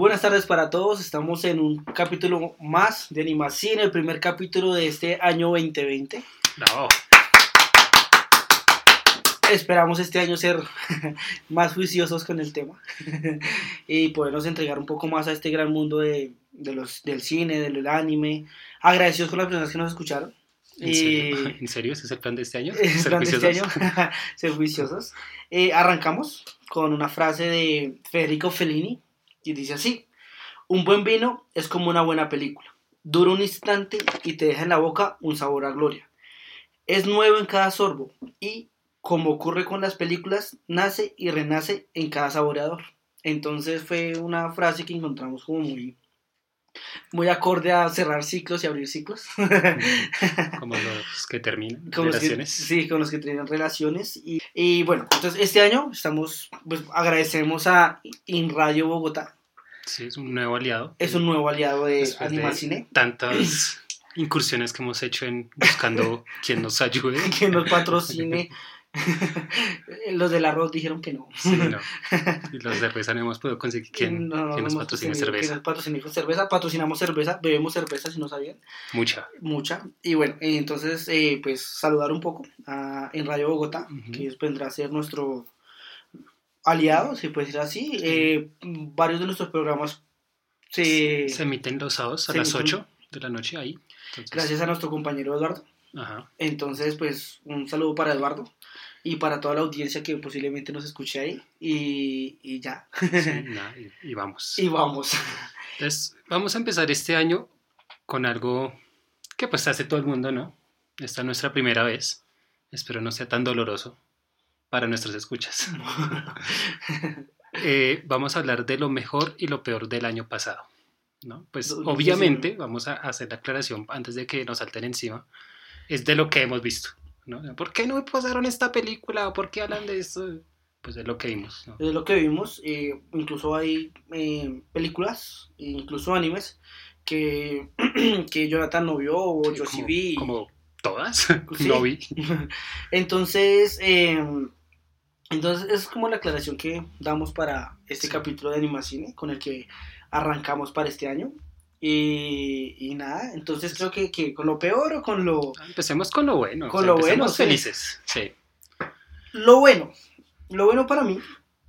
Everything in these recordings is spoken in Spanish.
buenas tardes para todos. Estamos en un capítulo más de Animacine, el primer capítulo de este año 2020. Bravo. Esperamos este año ser más juiciosos con el tema y podernos entregar un poco más a este gran mundo de, de los, del cine, del anime. Agradecidos con las personas que nos escucharon. ¿En serio? ¿En serio? ¿Ese es el plan de este año? Es el ¿Ser plan de este año, juiciosos? ser juiciosos. Eh, arrancamos con una frase de Federico Fellini y dice así: Un buen vino es como una buena película. Dura un instante y te deja en la boca un sabor a gloria. Es nuevo en cada sorbo y, como ocurre con las películas, nace y renace en cada saboreador. Entonces fue una frase que encontramos como muy, muy acorde a cerrar ciclos y abrir ciclos. Como los que terminan que, relaciones. sí, con los que tienen relaciones. Y, y bueno, entonces este año estamos, pues agradecemos a InRadio Bogotá. Sí, es un nuevo aliado. Es un nuevo aliado de Después de Animacine. Tantas incursiones que hemos hecho en buscando quien nos ayude. Que nos patrocine. los del arroz dijeron que no. Sí, no. Y los de cerveza no hemos podido conseguir quien, No, nos patrocine Que cerveza. nos patrocine cerveza. Patrocinamos cerveza, bebemos cerveza si no sabían. Mucha. Mucha. Y bueno, eh, entonces, eh, pues saludar un poco a, en Radio Bogotá, que vendrá a ser nuestro aliado, se puede decir así. Eh, varios de nuestros programas se, Se emiten los sábados a las emiten- 8 de la noche ahí. Entonces, gracias a nuestro compañero Eduardo. Ajá. Entonces, pues un saludo para Eduardo y para toda la audiencia que posiblemente nos escuche ahí. Y, y ya. Sí, y, y vamos. y vamos. Entonces, vamos a empezar este año con algo que pues hace todo el mundo, ¿no? Esta es nuestra primera vez. Espero no sea tan doloroso para nuestros escuchas. Eh, vamos a hablar de lo mejor y lo peor del año pasado, ¿no? Pues 2019. obviamente vamos a hacer la aclaración antes de que nos salten encima. Es de lo que hemos visto, ¿no? ¿Por qué no me pasaron esta película? ¿O ¿Por qué hablan de esto? Pues de lo que vimos, ¿no? Es lo que vimos. eh, incluso hay eh, películas, incluso animes, que, que Jonathan no vio o Sí, yo sí vi. Como todas, Sí. no vi. Entonces, eh, entonces es como la aclaración que damos para este Sí. capítulo de Animacine con el que arrancamos para este año. Y, y nada, entonces creo que, que con lo peor o con lo, Empecemos con lo bueno. Con lo bueno, sí. felices. Sí. lo bueno. Lo bueno para mí,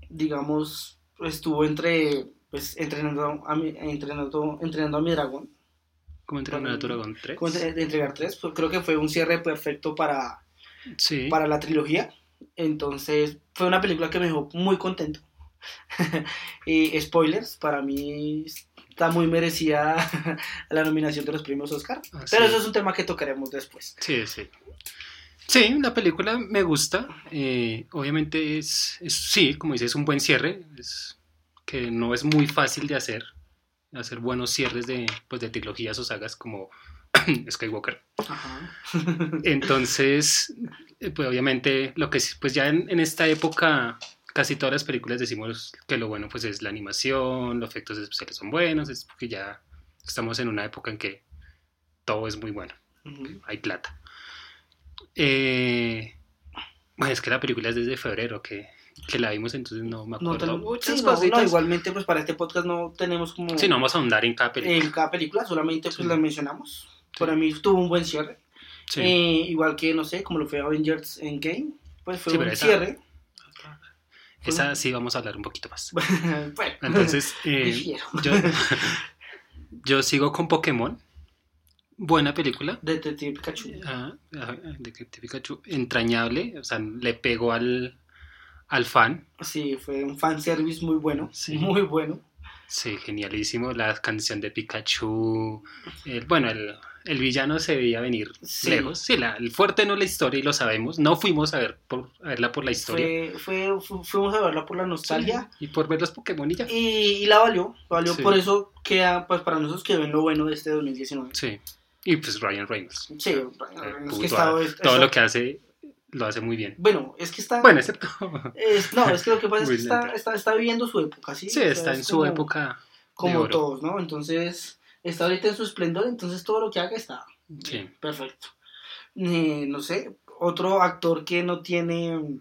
digamos, estuvo entre, pues, entrenando a mi, entrenando, entrenando a mi dragón. ¿Cómo entrenar a tu dragón 3? Como entre- de entregar tres, pues, creo que fue un cierre perfecto para, Sí. para la trilogía. Entonces, fue una película que me dejó muy contento. y spoilers, para mí está muy merecida la nominación de los premios Oscar. Ah, Pero sí. eso es un tema que tocaremos después. Sí, sí. Sí, la película me gusta. eh, obviamente es, es- sí, como dices, es un buen cierre. Es que no es muy fácil de hacer. Hacer buenos cierres de, pues, de trilogías o sagas como Skywalker. Ajá. Entonces, eh, pues obviamente lo que sí, pues ya en, en esta época casi todas las películas decimos que lo bueno pues es la animación, los efectos especiales son buenos, es porque ya estamos en una época en que todo es muy bueno, Ujú. hay plata. Eh, bueno, es que la película es desde febrero que, que la vimos, entonces no me No, acuerdo ten- muchas sí, no, cositas. no, igualmente, pues para este podcast no tenemos como Sí, no vamos a ahondar en cada película. en cada película, solamente pues Sí. las mencionamos. Sí. Para mí tuvo un buen cierre. Sí. Eh, igual que, no sé, como lo fue Avengers Endgame, pues fue Sí, un esa- cierre. Esa sí vamos a hablar un poquito más. bueno, Entonces, eh, yo, yo sigo con Pokémon. Buena película. Detective Pikachu. Ah, ah, Detective Pikachu. Entrañable. O sea, le pegó al, al fan. Sí, fue un fanservice muy bueno. Sí. Muy bueno. Sí, genialísimo. La canción de Pikachu. El- bueno, el, el villano se veía venir Sí. lejos. Sí, la- el fuerte no es la historia y lo sabemos. No fuimos a, ver por, a verla por la historia. Fue, fue, fu- fuimos a verla por la nostalgia. Sí, y por ver los Pokémon y ya. Y, y la valió. Valió Sí. por eso queda, pues para nosotros que ven lo bueno de este 2019. Sí. Y pues Ryan Reynolds. Sí, Eh, es puto, que está, ah, es- todo eso- lo que hace lo hace muy bien. Bueno, es que está. Bueno, excepto. es- no, es que lo que pasa es que está, está, está viviendo su época, ¿sí? Sí, O sea, está es en su como- época. Como todos, ¿no? Entonces, está ahorita en su esplendor, entonces todo lo que haga está Sí. perfecto. Eh, no sé, otro actor que no tiene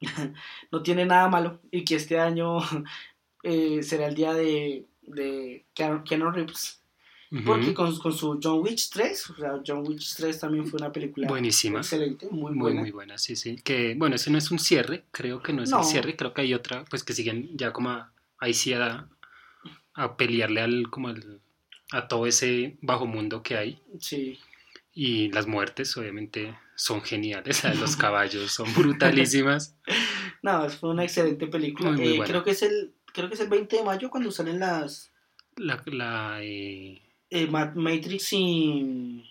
no tiene nada malo y que este año eh, será el día de, de Keanu Reeves. Porque con, con su John Wick 3, o sea, John Wick 3 también fue una película Buenísima. excelente, muy Muy, buena. muy buena, sí, sí. Que, bueno, ese no es un cierre, creo que no es No. el cierre, creo que hay otra, pues que siguen ya como a, ahí sí a, a pelearle al, como al, a todo ese bajo mundo que hay. Sí. Y las muertes, obviamente, son geniales. Los caballos son brutalísimas. No, fue una excelente película. Muy, muy Eh, buena. creo que es el creo que es el 20 de mayo cuando salen las La, la, eh, eh, Ma- Matrix y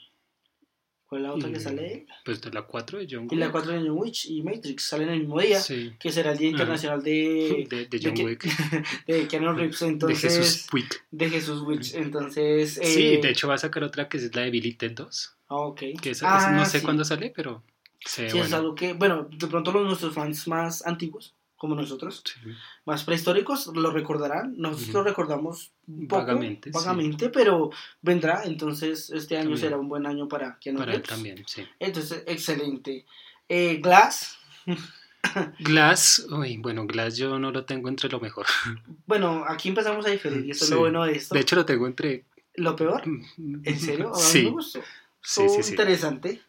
¿cuál es la otra que sale? Pues de la 4 de John Y la Wick. 4 de John Wick y Matrix salen el mismo día, Sí, que será el Día. Internacional de, de, de John que- Wick. de Keanu Reeves, De entonces Jesús Wick. de Jesús Wick. Entonces, eh, Sí, de hecho va a sacar otra que es la de Billy Ted 2. ah, ok. Que es- Ah, no sé sí. cuándo sale, pero Sí, es bueno. algo que, bueno, de pronto los nuestros fans más antiguos, como nosotros, Sí. más prehistóricos, lo recordarán. Nosotros lo recordamos un poco, Vagamente, sí. vagamente, pero vendrá. Entonces, este año También. será un buen año para Keanu Para él también, sí. Entonces, excelente. Eh, Glass, Glass, uy, bueno, Glass yo no lo tengo entre lo mejor. bueno, aquí empezamos a diferir y eso Sí. es lo bueno de esto. De hecho lo tengo entre... lo peor, ¿en serio? A Sí, me gustó. sí, sí, interesante.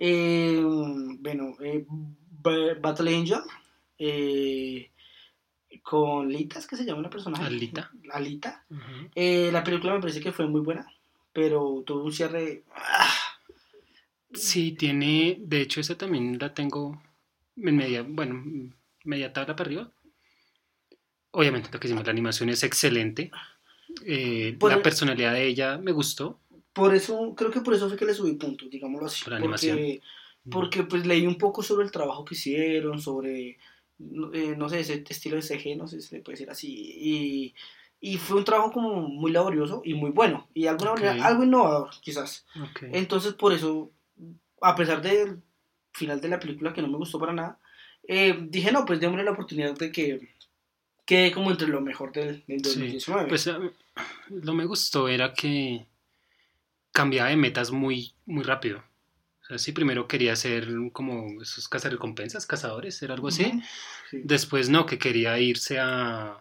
Eh, bueno, eh, Battle Angel. Eh, con Lita, ¿es que se llama la personaje? Alita. Alita. Eh, la película me parece que fue muy buena, pero tuvo un cierre. ah, Sí, tiene, de hecho esa también la tengo en media, bueno, media tabla para arriba. Obviamente lo que hicimos, la animación es excelente. Eh, Por la el- personalidad de ella me gustó. Por eso, creo que por eso fue que le subí puntos, digámoslo así. Por la animación. Porque, porque pues leí un poco sobre el trabajo que hicieron, sobre, eh, no sé, ese estilo de CG, no sé si se le puede decir así. Y, y fue un trabajo como muy laborioso y muy bueno. Y de alguna manera, algo innovador, quizás. Entonces, por eso, a pesar del final de la película que no me gustó para nada, eh, dije, no, pues démosle la oportunidad de que quede como entre lo mejor del, del Sí, 2019. Pues lo me gustó era que cambiaba de metas muy, muy rápido. Sea, sí, primero quería ser como esos cazarrecompensas, cazadores, era algo así. Sí. Después no, que quería irse a.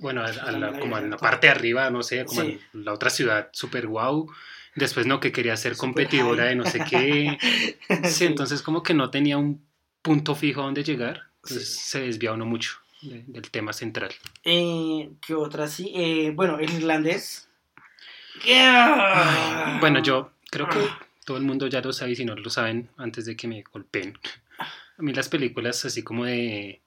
Bueno, a, a la, la como vida. la parte de arriba, no sé, como Sí. en la otra ciudad super guau. Después no, que quería ser Super competidora high. de no sé qué. Sí, Sí. entonces como que no tenía un punto fijo a donde llegar. Entonces Sí. se desvía uno mucho de- del tema central. Eh, ¿Qué otra sí? Eh, bueno, el irlandés. Bueno, yo creo que todo el mundo ya lo sabe y si no lo saben antes de que me golpeen. A mí las películas así como de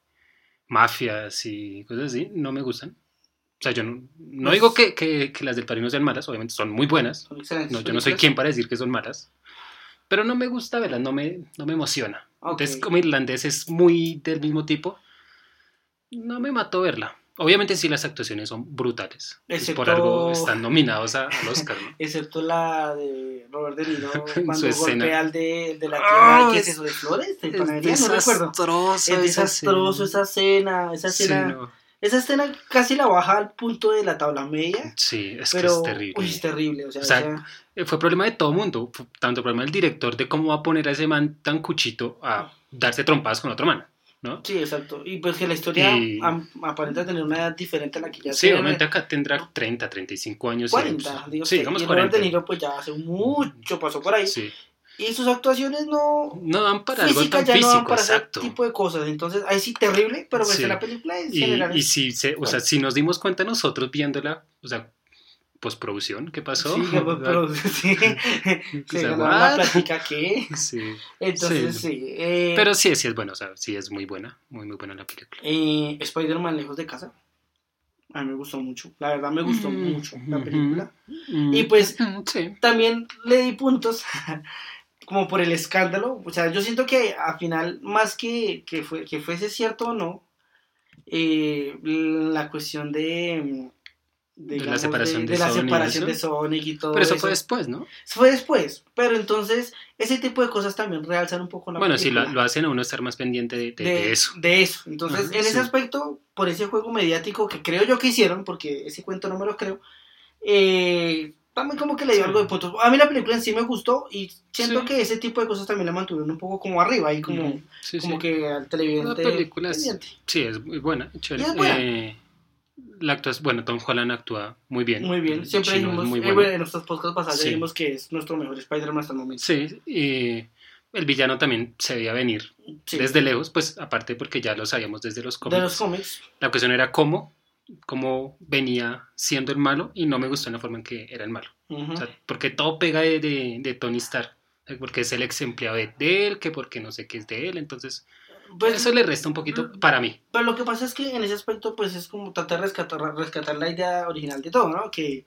mafias y cosas así no me gustan. O sea, yo no, no Pues- digo que, que- que las del Padrino sean malas, obviamente son muy buenas. Son excelentes. No, yo no soy quien para decir que son malas. Pero no me gusta verlas, no me, no me emociona. Ok. Entonces, como irlandés es muy del mismo tipo, no me mató verla. Obviamente sí las actuaciones son brutales. Pues por Excepto- algo están nominados a- al Oscar, ¿no? Excepto la de Robert De Niro Su cuando escena. golpea al de, de la Ah, tienda. ¿Qué es es- eso de flores? ¿De Es? No recuerdo. desastroso Es esa desastroso escena. esa escena. Esa Sí, escena, no. esa escena casi la baja al punto de la tabla media. Sí, es pero que es terrible. uy, es terrible. O sea, O sea, Eh, Fue problema de todo mundo, fu- tanto problema del director de cómo va a poner a ese man tan cuchito a darse trompadas con otro man, ¿no? sí, exacto. Y pues que la historia Y- aparenta tener una edad diferente a la que ya Sí, obviamente acá tendrá 30, 35 años. y 40, años. digo sí, digamos y Robert 40. De Niro pues ya hace mucho pasó por ahí. Sí. Y sus actuaciones no... No dan para algo tan ya no dan físico, para exacto. ese tipo de cosas. Entonces, ahí sí terrible, pero pues Sí. la película en Y, general y si, se, o sea, si nos dimos cuenta nosotros viéndola, o sea, postproducción, ¿qué pasó? Sí, que, pero, sí. O Se sea, ganó la plática que. Sí. Entonces, Sí. sí. eh, Pero sí, sí es bueno, o sea, sí es muy buena, muy, muy buena la película. eh, Spider-Man lejos de casa. A mí me gustó mucho. La verdad me gustó Mm, mucho la película. Mm, Y pues- Sí. También le di puntos como por el escándalo. O sea, yo siento que al final, más que, que, fue, que fuese cierto o no, eh, la cuestión de... De la separación de la Sony y separación eso. de Sonic y todo Pero eso eso. fue después, ¿no? Fue después, pero entonces ese tipo de cosas también realzan un poco la Bueno, sí, lo, película. lo hacen a uno estar más pendiente de, de- de, de eso. de eso. Entonces, en ese sí. aspecto, por ese juego mediático que creo yo que hicieron, porque ese cuento no me lo creo, eh, también como que le dio Sí. algo de puntos. A mí la película en sí me gustó y siento Sí. que ese tipo de cosas también la mantuvieron un poco como arriba y como. Sí, como que al televidente La película es-. Sí, es muy buena. chévere. Y es buena. Eh, La actuación, bueno, Tom Holland actúa muy bien. Muy bien, siempre dijimos, muy eh, bueno. en nuestros podcasts pasados Sí. dijimos que es nuestro mejor Spider-Man hasta el momento. Sí, y el villano también se veía venir Sí. desde lejos, pues aparte porque ya lo sabíamos desde los cómics. de los cómics. La cuestión era cómo, cómo venía siendo el malo y no me gustó la forma en que era el malo. Ujú. O sea, porque todo pega de, de, de Tony Stark. Porque es el ex empleado de, de él, que porque no sé qué es de él. Entonces, Pues, eso le resta un poquito para mí. Pero lo que pasa es que en ese aspecto, pues es como tratar de rescatar, rescatar la idea original de todo, ¿no? Que,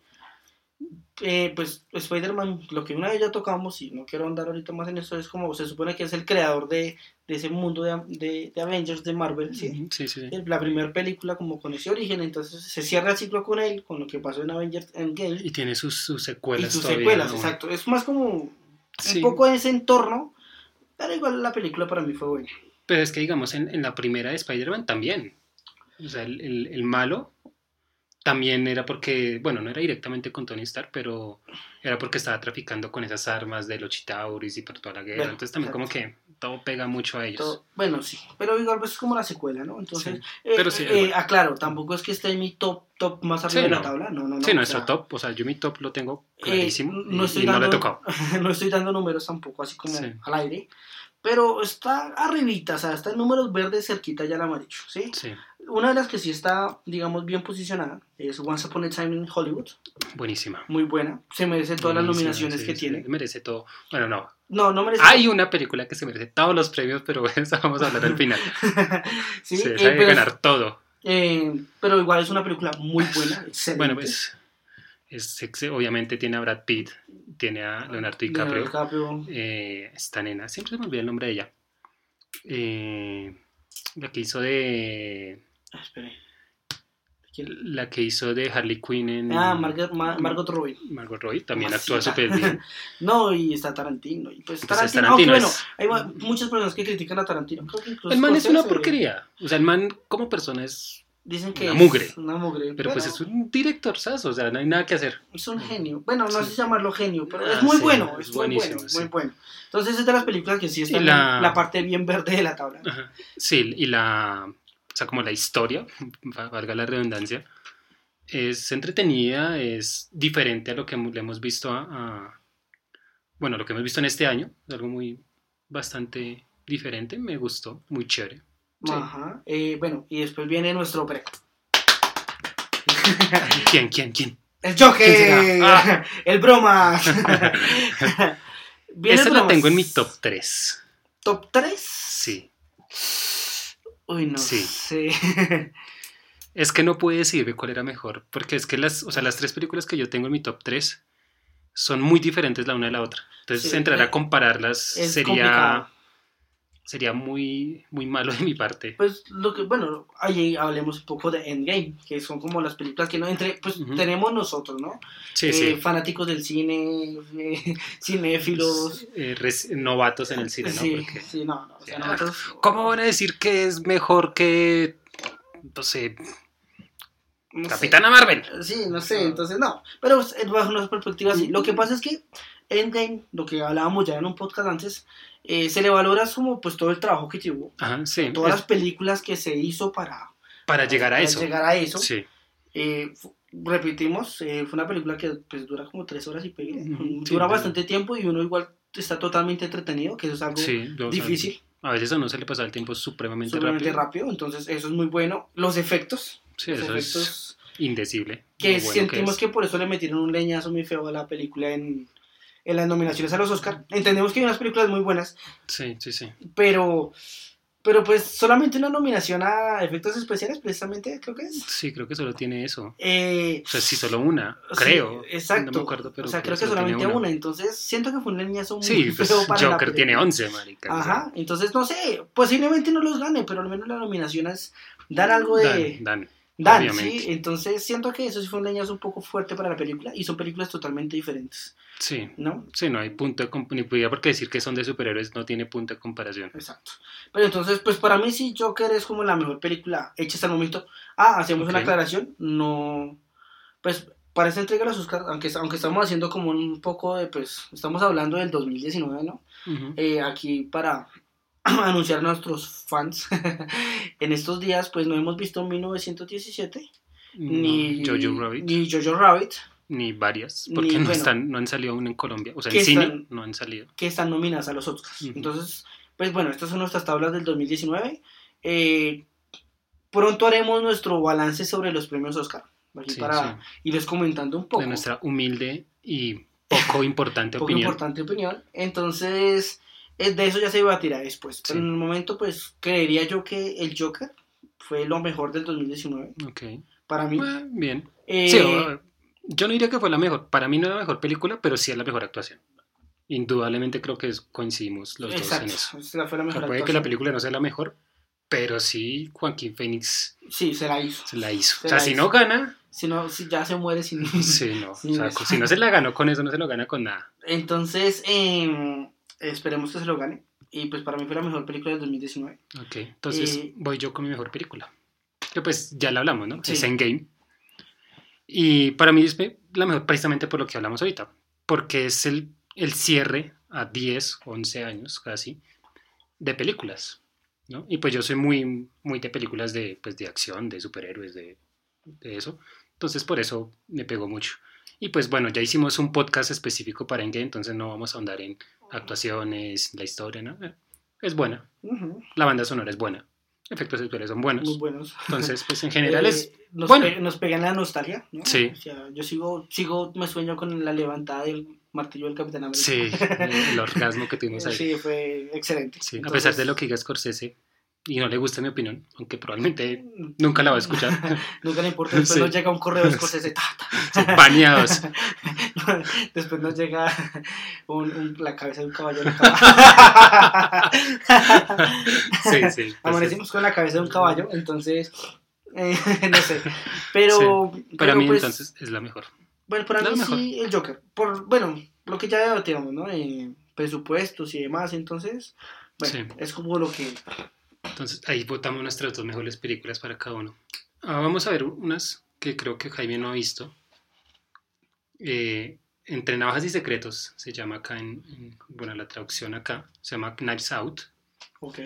eh, pues, Spider-Man, lo que una vez ya tocamos, y no quiero andar ahorita más en eso, es como se supone que es el creador de, de ese mundo de, de- de Avengers de Marvel, ¿sí? Sí, sí. La primera película como con ese origen, entonces se cierra el ciclo con él, con lo que pasó en Avengers Endgame. Y tiene sus, sus Y secuelas sus todavía. secuelas, ¿no? exacto. Es más como un poco ese entorno, pero igual la película para mí fue buena. Pero es que, digamos, en, en la primera de Spider-Man también. O sea, el, el- el malo también era porque, bueno, no era directamente con Tony Stark, pero era porque estaba traficando con esas armas de los Chitauris y por toda la guerra. Bueno, Entonces también como que todo pega mucho a ellos. Todo- bueno, sí, pero igual pues es como la secuela, ¿no? Entonces, Sí, eh, pero sí, eh, aclaro, tampoco es que esté en mi top, top más arriba Sí, de la no. tabla, no, no, no. sí, nuestro sea, top, o sea, yo mi top lo tengo eh, clarísimo y- no, estoy y, no le he dando, tocado. no estoy dando números tampoco así como al aire, pero está arribita, o sea, está en números verdes cerquita ya el amarillo, ¿sí? Sí, Una de las que sí está, digamos, bien posicionada es Once Upon a Time in Hollywood, buenísima. muy buena, se merece todas las nominaciones sí, que sí, tiene. Merece todo. Bueno, no. No, no merece. Hay una película que se merece todos los premios, pero eso vamos a hablar al final. sí, Se eh, pero, ganar todo. eh, pero igual es una película muy buena, excelente. Bueno, pues es, obviamente tiene a Brad Pitt, tiene a Leonardo DiCaprio, Leonardo eh, esta nena, siempre se me olvida el nombre de ella. Eh, la que hizo de Ah, espere. La que hizo de Harley Quinn en Ah, Margot, Ma- Margot Robbie. Margot Robbie también Mamacita. actúa súper bien. No, y está Tarantino. Y pues Tarantino, Tarantino aunque es- bueno, hay muchas personas que critican a Tarantino. Creo que incluso El man es una porquería. O sea, el man como persona es. Dicen que Una es mugre. Una mugre. Pero pues es un director. O sea, no hay nada que hacer. es un genio. Bueno, no Sí. sé llamarlo genio, pero Ah, es muy sí, bueno. es Es, muy bueno, es sí. muy bueno. Entonces es de las películas que sí están Y la- parte bien verde de la tabla. Ajá. Sí, y la. O sea, como la historia, va- valga la redundancia, es entretenida, es diferente a lo que le hemos visto a, a- Bueno, lo que hemos visto en este año. Es algo muy. bastante diferente. Me gustó, muy chévere. Sí. Ajá. Eh, bueno, y después viene nuestro pre. ¿Quién, quién, quién? El Joker, ¿Quién será? Ah. el Bromas. Viene Esa la tengo en mi top 3. ¿Top 3? Sí. Uy, no Sí. sé. Es que no pude decirme cuál era mejor, porque es que las, o sea, las tres películas que yo tengo en mi top 3 son muy diferentes la una de la otra. Entonces, Sí, entrar a compararlas es sería, complicado. Sería muy, muy malo de mi parte. Pues lo que, bueno, ahí hablemos un poco de Endgame, que son como las películas que no entre, pues tenemos nosotros, ¿no? Sí, Eh, sí. fanáticos del cine, eh, cinéfilos. Eh, res- novatos en el cine, ¿no? sí, Porque- sí, no, no. o sea, Sí, nosotros- ¿Cómo van a decir que es mejor que, no sé, no sé. Capitana Marvel? Sí, no sé, entonces no. Pero es bajo una perspectiva así. Lo que pasa es que Endgame, lo que hablábamos ya en un podcast antes, eh, se le valora como pues todo el trabajo que llevó. Ajá, sí. Todas es las películas que se hizo para, para llegar a para eso. llegar a eso. Sí. Eh, repetimos, eh, fue una película que pues, dura como tres horas y pegue. Sí, dura bastante tiempo y uno igual está totalmente entretenido, que eso es algo Sí, difícil, a veces a uno se le pasa el tiempo supremamente, sumamente rápido. rápido. Entonces eso es muy bueno. Los efectos, Sí, los eso es efectos indecible. que bueno sentimos es. que, por eso le metieron un leñazo muy feo a la película en, en las nominaciones a los Oscar. Entendemos que hay unas películas muy buenas, Sí, sí, sí. pero, pero pues solamente una nominación a efectos especiales, precisamente, creo que es. Sí, creo que solo tiene eso. Eh, O sea, sí, solo una, sí, creo. exacto. No me acuerdo, pero o sea, creo que solamente una. Entonces, siento que fue un leñazo muy Sí, pues para la Joker tiene película. 11, marica. Ajá, entonces no sé, posiblemente no los gane, pero al menos la nominación es dar algo de. Dan, Dan. Dan, obviamente. sí, entonces siento que eso sí fue un leñazo un poco fuerte para la película y son películas totalmente diferentes, Sí, ¿no? sí, no hay punto de comparación. Porque decir que son de superhéroes no tiene punto de comparación. Exacto. Pero entonces, pues para mí sí, Joker es como la mejor película hecha hasta el momento. Ah, hacemos una aclaración, no, pues para esta entrega de los Oscars, aunque, aunque estamos haciendo como un poco de, pues, estamos hablando del 2019, ¿no? Eh, aquí para anunciar a nuestros fans, en estos días, pues no hemos visto 1917 ni Jojo Rabbit. Ni Jojo Rabbit, Ni varias, Ni, porque no, bueno. están, no han salido aún en Colombia. O sea, en cine no han salido. que están nominadas a los Oscars. Entonces, pues bueno, estas son nuestras tablas del 2019. Eh, pronto haremos nuestro balance sobre los premios Oscar. Sí, para sí. irles comentando un poco. De nuestra humilde y poco importante poco opinión. importante opinión. Entonces, de eso ya se debatirá después. Pero Sí. en el momento, pues, creería yo que el Joker fue lo mejor del 2019. Ok. Para mí. Ah, bien. Eh, Sí, yo no diría que fue la mejor. Para mí no es la mejor película, pero sí es la mejor actuación. Indudablemente creo que coincidimos los exacto. dos en eso. fue la O sea, mejor puede que la película no sea la mejor, pero sí Joaquín Phoenix Sí, se la hizo. se la hizo. Se o sea, si hizo. no gana, Si no, si ya se muere sin. sí, no. O sea, si no se la ganó con eso, no se lo gana con nada. Entonces, eh, esperemos que se lo gane. Y pues para mí fue la mejor película del 2019. Ok, entonces Eh, voy yo con mi mejor película. Que pues ya la hablamos, ¿no? Sí. Es Endgame. Y para mí es la mejor precisamente por lo que hablamos ahorita. Porque es el, el cierre a 10, 11 años casi de películas, ¿no? Y pues yo soy muy, muy de películas de, pues, de acción, de superhéroes, de, de eso. Entonces por eso me pegó mucho. Y pues bueno, ya hicimos un podcast específico para Endgame, entonces no vamos a ahondar en actuaciones, la historia, ¿no? Eh, Es buena. La banda sonora es buena. Efectos especiales son buenos. Muy buenos. Entonces, pues en general Eh, es... nos, bueno. pe- nos pega en la nostalgia, ¿no? Sí. O sea, yo sigo, sigo, me sueño con la levantada del martillo del Capitán América. Sí, el orgasmo que tuvimos ahí. Sí, fue excelente. Sí, a pesar de lo que diga Scorsese, y no le gusta mi opinión, aunque probablemente nunca la va a escuchar, Nunca le importa. Después Sí. nos llega un correo de Scorsese. ta, ta. Sí, baneados. Después nos llega un- un- la cabeza de un caballo. en la cama. Sí, sí. pues, Amanecimos con la cabeza de un caballo, entonces. eh, no sé. Pero. Para pero, mí pues, entonces es la mejor. Bueno, para la mí mejor. sí, el Joker. Por, bueno, lo que ya debatíamos, ¿no? Eh, presupuestos y demás, entonces. Bueno, Sí. es como lo que. Entonces ahí votamos nuestras dos mejores películas para cada uno. Ah, vamos a ver unas que creo que Jaime no ha visto. Eh, Entre Navajas y Secretos se llama acá en, en- bueno, la traducción acá se llama Knives Out. Ok.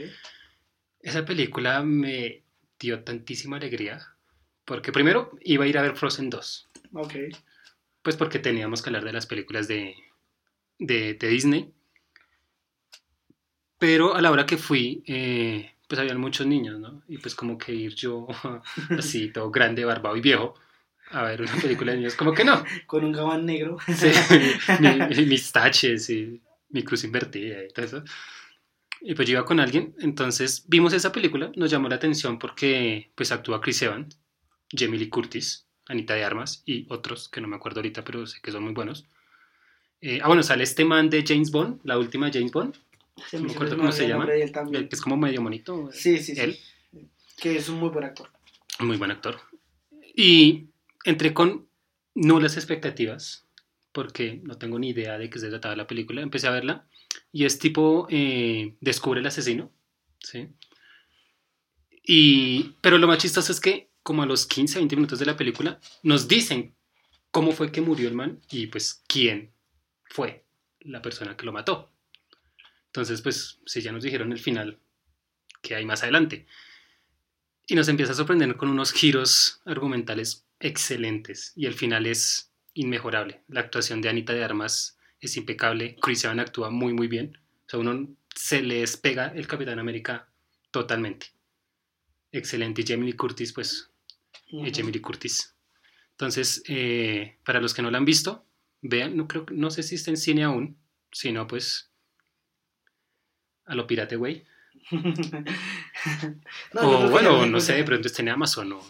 Esa película me dio tantísima alegría porque primero iba a ir a ver Frozen 2, Ok. pues porque teníamos que hablar de las películas de, de, de Disney. Pero a la hora que fui, eh, pues habían muchos niños, ¿no? Y pues como que ir yo así, todo grande, barbado y viejo, a ver una película de niños, como que no. Con un gabán negro. Sí, mi- mis taches y mi cruz invertida y todo eso. Y pues yo iba con alguien, entonces vimos esa película, nos llamó la atención porque pues actúa Chris Evans, Jamie Lee Curtis, Anita de Armas y otros que no me acuerdo ahorita, pero sé que son muy buenos. Eh, ah, bueno, sale este man de James Bond, la última James Bond, Se No me me acuerdo cómo se llama. nombre de él el también. que es como medio monito. Sí, sí, sí. Él, Que es un muy buen actor. muy buen actor. Y entré con nulas expectativas, porque no tengo ni idea de qué se trataba la película. Empecé a verla y es tipo, eh, descubre el asesino, ¿sí? Y, pero lo más chistoso es que como a los 15, 20 minutos de la película nos dicen cómo fue que murió el man y pues quién fue la persona que lo mató. Entonces, pues, si ya nos dijeron el final, que hay más adelante. Y nos empieza a sorprender con unos giros argumentales excelentes. Y el final es inmejorable. La actuación de Anita de Armas es impecable. Chris Evans actúa muy, muy bien. O sea, uno se le despega el Capitán América totalmente. Excelente. Y Jamie Curtis, pues, Jamie Lee Curtis. Entonces, eh, para los que no la han visto, vean, no, creo, no sé si está en cine aún. Si no, pues, a lo pirate, güey. No, o bueno, no sé, de encuentran- pronto está en Amazon o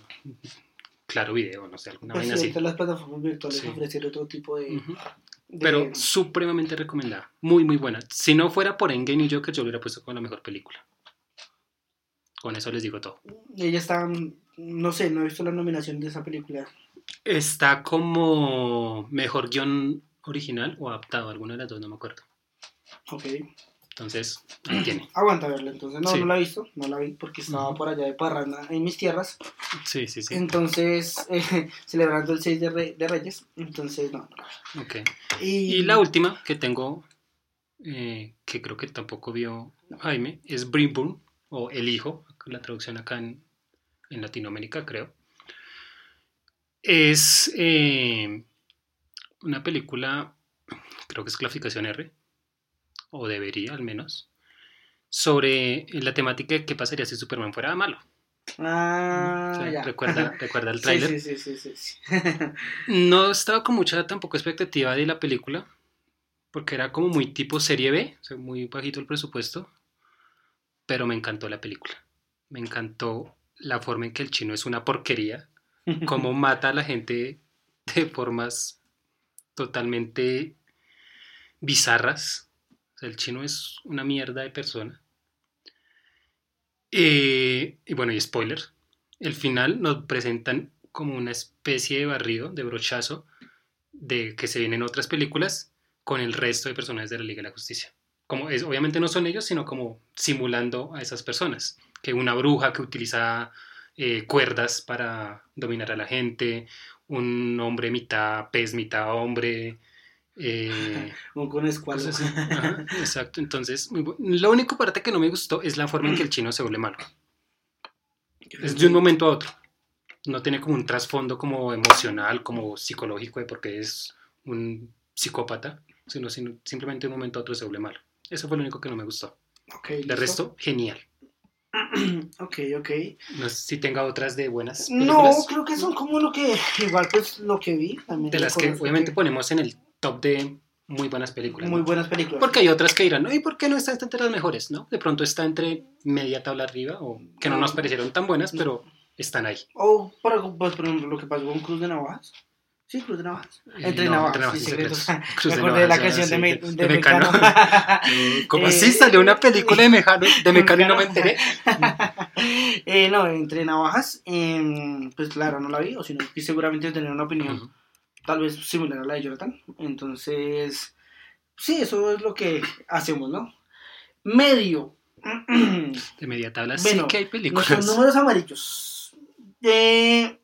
Claro Video, no sé, alguna Pues vaina así. las plataformas virtuales Sí. ofrecen otro tipo de- Pero supremamente recomendada. Muy, muy buena. Si no fuera por Endgame y Joker, yo lo hubiera puesto como la mejor película. Con eso les digo todo. Ella está. No sé, no he visto la nominación de esa película. Está como mejor guion original o adaptado, alguna de las dos, no me acuerdo. Ok. Entonces, ahí tiene. Aguanta verla, entonces. No, Sí. no la he visto. No la vi porque estaba por allá de Parranda en mis tierras. Sí, sí, sí. Entonces, eh, celebrando el 6 de, Re- de Reyes. Entonces, no. Ok. Y, Y la última que tengo, eh, que creo que tampoco vio Jaime, es Brimburn, o El Hijo, la traducción acá en, en Latinoamérica, creo. Es eh, una película, creo que es clasificación R, o debería al menos, sobre la temática de qué pasaría si Superman fuera malo. Ah, O sea, ya. ¿Recuerda, recuerda el tráiler? Sí, sí, sí, sí, sí. No estaba con mucha tampoco expectativa de la película, porque era como muy tipo serie B, o sea, muy bajito el presupuesto, pero me encantó la película. Me encantó la forma en que el chino es una porquería, cómo mata a la gente de formas totalmente bizarras. O sea, el chino es una mierda de persona. Eh, y bueno, y spoiler, el final nos presentan como una especie de barrido, de brochazo, de que se vienen otras películas con el resto de personajes de la Liga de la Justicia. Como es, obviamente no son ellos, sino como simulando a esas personas. Que una bruja que utiliza eh, cuerdas para dominar a la gente, un hombre mitad pez, mitad hombre. Eh, Un con escuadro. Ajá, exacto. Entonces, muy lo único parte que no me gustó es la forma en que el chino se vuelve malo. Es de un momento a otro. No tiene como un trasfondo como emocional, como psicológico de porque es un psicópata, sino, sino simplemente de un momento a otro se vuelve malo. Eso fue lo único que no me gustó. Ok, De resto, genial. Ok, ok. No sé si tenga otras de buenas No, películas. creo que son como lo que, igual pues lo que vi. También de las que obviamente ponemos en el top de muy buenas películas. Muy ¿no? buenas películas. Porque hay otras que dirán, ¿no? ¿y por qué no está entre las mejores? ¿no? De pronto está entre media tabla arriba, o que no No. nos parecieron tan buenas, pero están ahí. O, por, pues, por ejemplo, lo que pasó con Cruz de Navajas. Sí, Cruz de Navajas. Eh, Entre no, Navajas. Entre Navajas sí, secretos. Secretos. Me de la canción de, Me- de- de de Mecano. Mecano. ¿Cómo Eh, así salió una película de Mecano? De Mecano y no me enteré. Eh, no, entre navajas, em, pues claro, no la vi, o si no, seguramente tener una opinión. Tal vez similar a la de Jonathan. Entonces, sí, eso es lo que hacemos, ¿no? Medio. De media tabla Bueno, sí que hay Nuestros películas. números amarillos. Eh,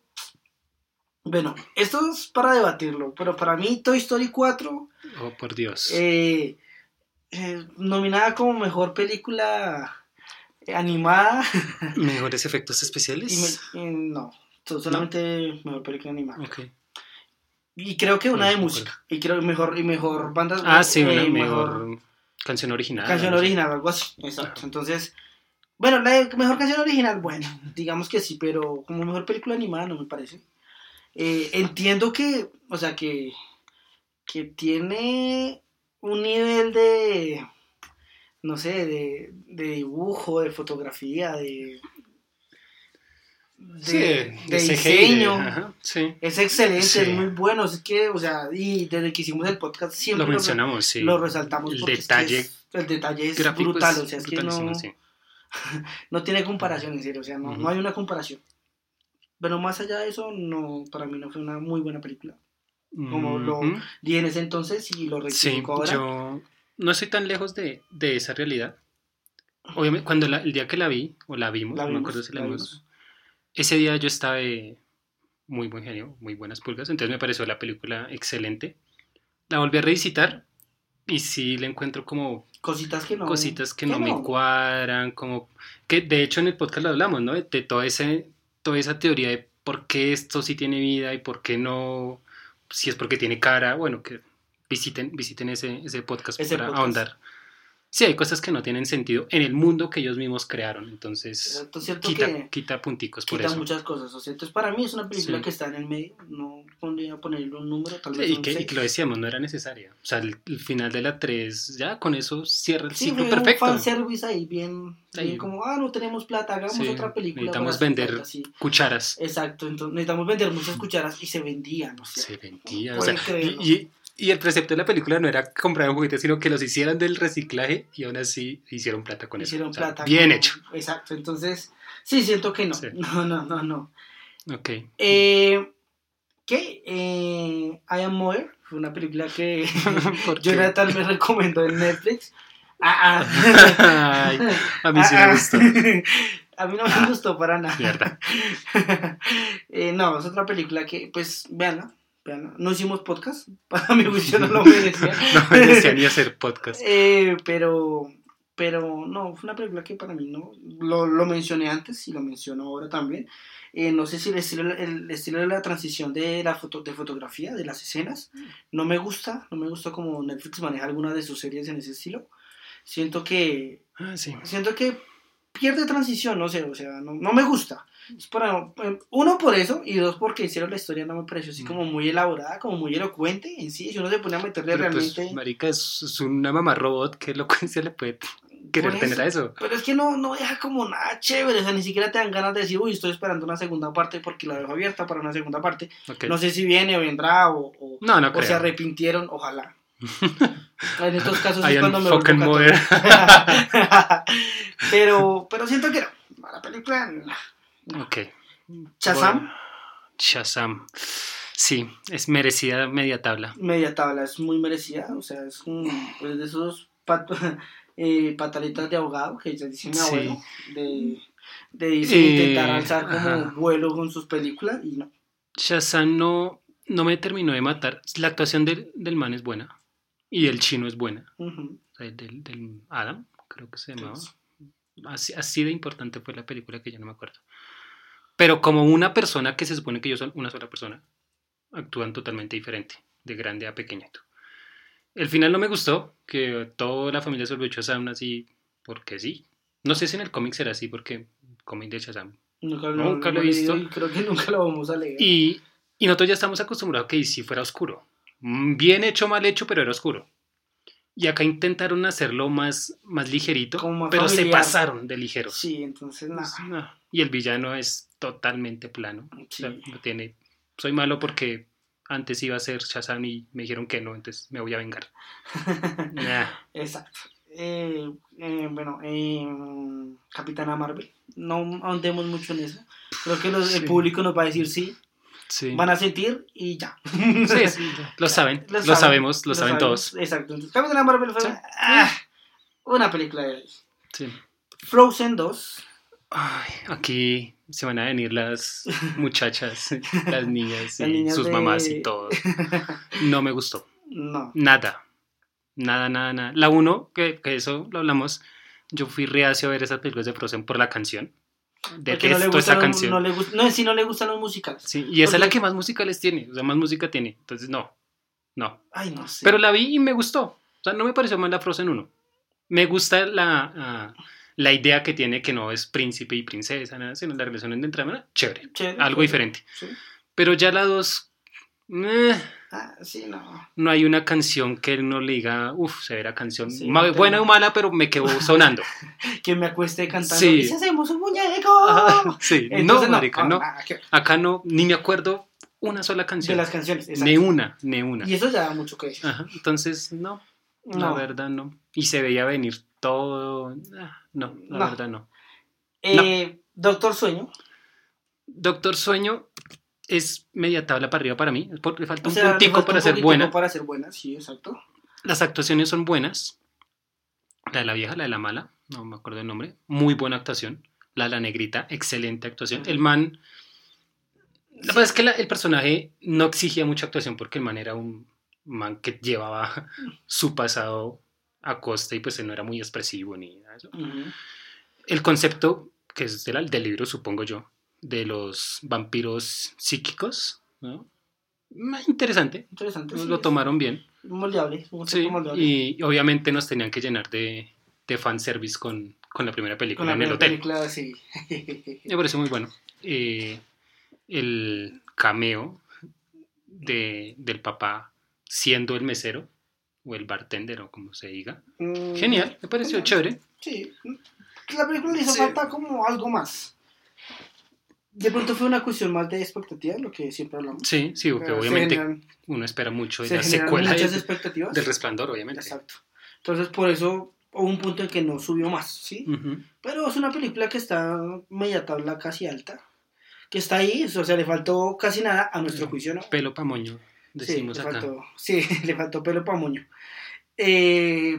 bueno, esto es para debatirlo, pero para mí Toy Story 4, Oh, por Dios. eh, eh, nominada como mejor película animada, ¿Mejores efectos especiales? me- eh, no, so- solamente mejor película animada. Ok. Y creo que una de música, y creo mejor, y mejor banda Ah, sí, eh, una mejor canción original. canción original, algo así. Exacto. Entonces, bueno, la mejor canción original, bueno, digamos que sí, pero como mejor película animada no me parece. Eh, entiendo que, o sea, que, que tiene un nivel de, no sé, de, de dibujo, de fotografía, de, de, Sí, de, de diseño. ajá, sí. Es excelente, Sí. es muy bueno. Es que, o sea, y desde que hicimos el podcast siempre Lo mencionamos, sí. lo resaltamos. El porque es que detalle es- el detalle es brutal, o sea, es que no, no tiene comparación, en serio, o sea, no, no hay una comparación. Pero más allá de eso, no, para mí no fue una muy buena película. como lo-. Y en ese entonces, y lo rectifico ahora, yo no estoy tan lejos de, de esa realidad. Obviamente, cuando la- el día que la vi, o la vimos, La no me acuerdo si la, la vimos, ese día yo estaba de muy buen genio, muy buenas pulgas, entonces me pareció la película excelente. La volví a revisitar y sí le encuentro como cositas que no. cositas que que no, me cuadran, como que de hecho en el podcast lo hablamos, ¿no? De, de toda, ese, toda esa teoría de por qué esto sí tiene vida y por qué no, si es porque tiene cara, bueno, que visiten, visiten ese, ese podcast Ese para podcast. ahondar. Sí, hay cosas que no tienen sentido en el mundo que ellos mismos crearon, entonces quita, punticos por quita eso. muchas cosas. O sea, entonces para mí es una película Sí. que está en el medio. No pondría a ponerle un número, tal Sí, vez y, que, y seis. que lo decíamos, no era necesaria. O sea, el, el final de la 3, ya con eso cierra el Sí, ciclo perfecto. un fanservice ahí bien, Ahí. bien como, ah, no tenemos plata, hagamos otra película. necesitamos vender plata. Cucharas. Exacto, entonces necesitamos vender muchas cucharas y se vendían, o sea, Se vendía. no o sea, y- y el precepto de la película no era comprar un juguete, sino que los hicieran del reciclaje y aún así hicieron plata con hicieron eso. O sea, plata. Bien con- hecho. Exacto, entonces, sí, siento que no. Sí. No, no, no, no. Ok. Eh, ¿Qué? Eh, I Am Mother, fue una película que. Jonathan me recomendó en Netflix. Ah, ah. Ay, a mí sí Ah, me ah. gustó. A mí no me gustó para nada. Mierda. Eh, no, es otra película que, pues, véanla. No hicimos podcast, para mi juicio no lo merecía. No merecía ni hacer podcast. Eh, pero, Pero no, fue una película que para mí no. Lo, lo mencioné antes y lo menciono ahora también. Eh, no sé si el estilo, el estilo de la transición de la foto, de fotografía, de las escenas, no me gusta. No me gusta como Netflix maneja algunas de sus series en ese estilo. Siento que. Ah, sí. Siento que pierde transición, no sé, o sea, no, no me gusta. Es para, eh, uno por eso y dos porque hicieron la historia no me pareció así Mm. como muy elaborada, como muy elocuente en sí. Si uno se pone a meterle Pero pues, realmente. marica, es, es una mamá robot, ¿qué elocuencia le puede querer Por tener a eso? Pero es que no, no deja como nada chévere, o sea, ni siquiera te dan ganas de decir, uy, estoy esperando una segunda parte porque la dejo abierta para una segunda parte. No sé si viene o vendrá o, o, No, no o se arrepintieron, ojalá. en estos casos es cuando me vuelvo pero, pero siento que no. La película, no. Ok. Shazam, Bueno, Shazam. Sí, es merecida media tabla. media tabla, es muy merecida, o sea, es un, pues, de esos pat- eh, pataletas de ahogado que ya dice mi Sí. abuelo, de, Eh, intentar alzar como ajá. vuelo con sus películas y no. Shazam no, no me terminó de matar. La actuación del, del man es buena. Y el chino es buena. Del, del Adam, creo que se llamaba. Así, así de importante fue la película que yo no me acuerdo. Pero como una persona que se supone que yo soy una sola persona, actúan totalmente diferente, de grande a pequeñito. El final no me gustó, que toda la familia se volvió Shazam así, porque sí. No sé si en el cómic será así, porque el cómic de Shazam. Nunca, Nunca lo he leído visto. y creo que nunca lo vamos a leer. Y, y nosotros ya estamos acostumbrados a que si fuera oscuro. Mm, Bien hecho, mal hecho, pero era oscuro. Y acá intentaron hacerlo más, más ligerito, más pero se familiar. pasaron de ligeros. Sí, entonces nada. Pues, no. Y el villano es totalmente plano. O sea, Sí. no tiene. Soy malo porque antes iba a ser Shazam y me dijeron que no, entonces me voy a vengar. Nah. Exacto. Eh, eh, bueno, eh, Capitana Marvel. No ahondemos mucho en eso. Creo que los- el público nos va a decir sí, Sí. van a sentir y ya. Sí, sí, lo saben, lo, saben, sabemos, lo, lo saben sabemos. todos. Exacto. Entonces, Capitana Marvel fue ah, una película de. Frozen 2. Ay, aquí se van a venir las muchachas, las niñas y Las niñas sus de- mamás y todo. No me gustó. No. Nada. Nada, nada, nada. La uno, que, que eso lo hablamos, yo fui reacio a ver esas películas de Frozen por la canción. Detesto no le esa los- canción. No, le no, si no le gustan los musicales. Sí, y esa es la que más musicales tiene, o sea, más música tiene. Entonces, no, no. Ay, no sé. Pero la vi y me gustó. O sea, no me pareció mal la Frozen 1. Me gusta la, ah, la idea que tiene que no es príncipe y princesa, nada, sino la relación entre hermanas. Chévere, Chévere, algo chévere. diferente. Sí. Pero ya la 2, Ah, sí, no. no hay una canción que no le diga, uff, severa canción. Sí, Ma- no buena o mala, pero me quedó sonando. Que me acueste cantando. ¿Y si hacemos un muñeco? Ajá, sí, no, Entonces, marica, no. nada que ver. Acá no, ni me acuerdo una sola De canción. las canciones. exacto. Ni una, ni una. Y eso ya da mucho que decir. Ajá, entonces, no, la No. verdad no. Y se veía venir todo. ah, No, la No. verdad no. Eh, Doctor Sueño. Doctor Sueño es media tabla para arriba para mí. Porque le falta O un sea, puntico falta para un ser buena. Para ser buena, sí, exacto. Las actuaciones son buenas. La de la vieja, la de la mala, no me acuerdo el nombre. Muy buena actuación. La de la negrita, excelente actuación. El man. La verdad es que la- el personaje no exigía mucha actuación porque el man era un man que llevaba su pasado a costa y pues él no era muy expresivo ni nada de eso. Ujú. El concepto, que es del, del libro, supongo yo, de los vampiros psíquicos, ¿no? Más interesante. Interesante. lo tomaron bien. Moldeable. Sí, moldeable. y obviamente nos tenían que llenar de, de fanservice con, con la primera película la en el hotel. película, sí. Me parece muy bueno. Eh, el cameo de, del papá siendo el mesero o el bartender o como se diga. Mm, Genial, me pareció genial. chévere. Sí. La película le hizo Sí. falta como algo más. De pronto fue una cuestión más de expectativas, lo que siempre hablamos. Sí, sí, porque Pero obviamente generan- uno espera mucho de se la secuela muchas de- expectativas. del resplandor, obviamente. Exacto. Entonces, por eso hubo un punto en que no subió más, ¿sí? Pero es una película que está media tabla casi alta. Que está ahí, o sea, le faltó casi nada a nuestro juicio, ¿no? Pelo pa' moño, decimos sí, le acá. faltó, sí, le faltó pelo pa' moño. Eh,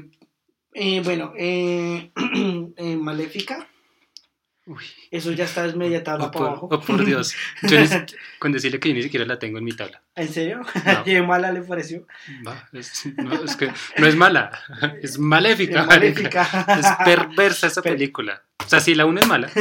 eh, bueno, eh, eh, Maléfica. Uy. Eso ya está es media tabla Oh, para por, abajo. oh, por Dios. Yo ni con decirle que yo ni siquiera la tengo en mi tabla. ¿En serio? No. ¿Qué mala le pareció? Es, no, es que no es mala, es maléfica. Es maléfica. Es perversa esa película. O sea, si la una es mala,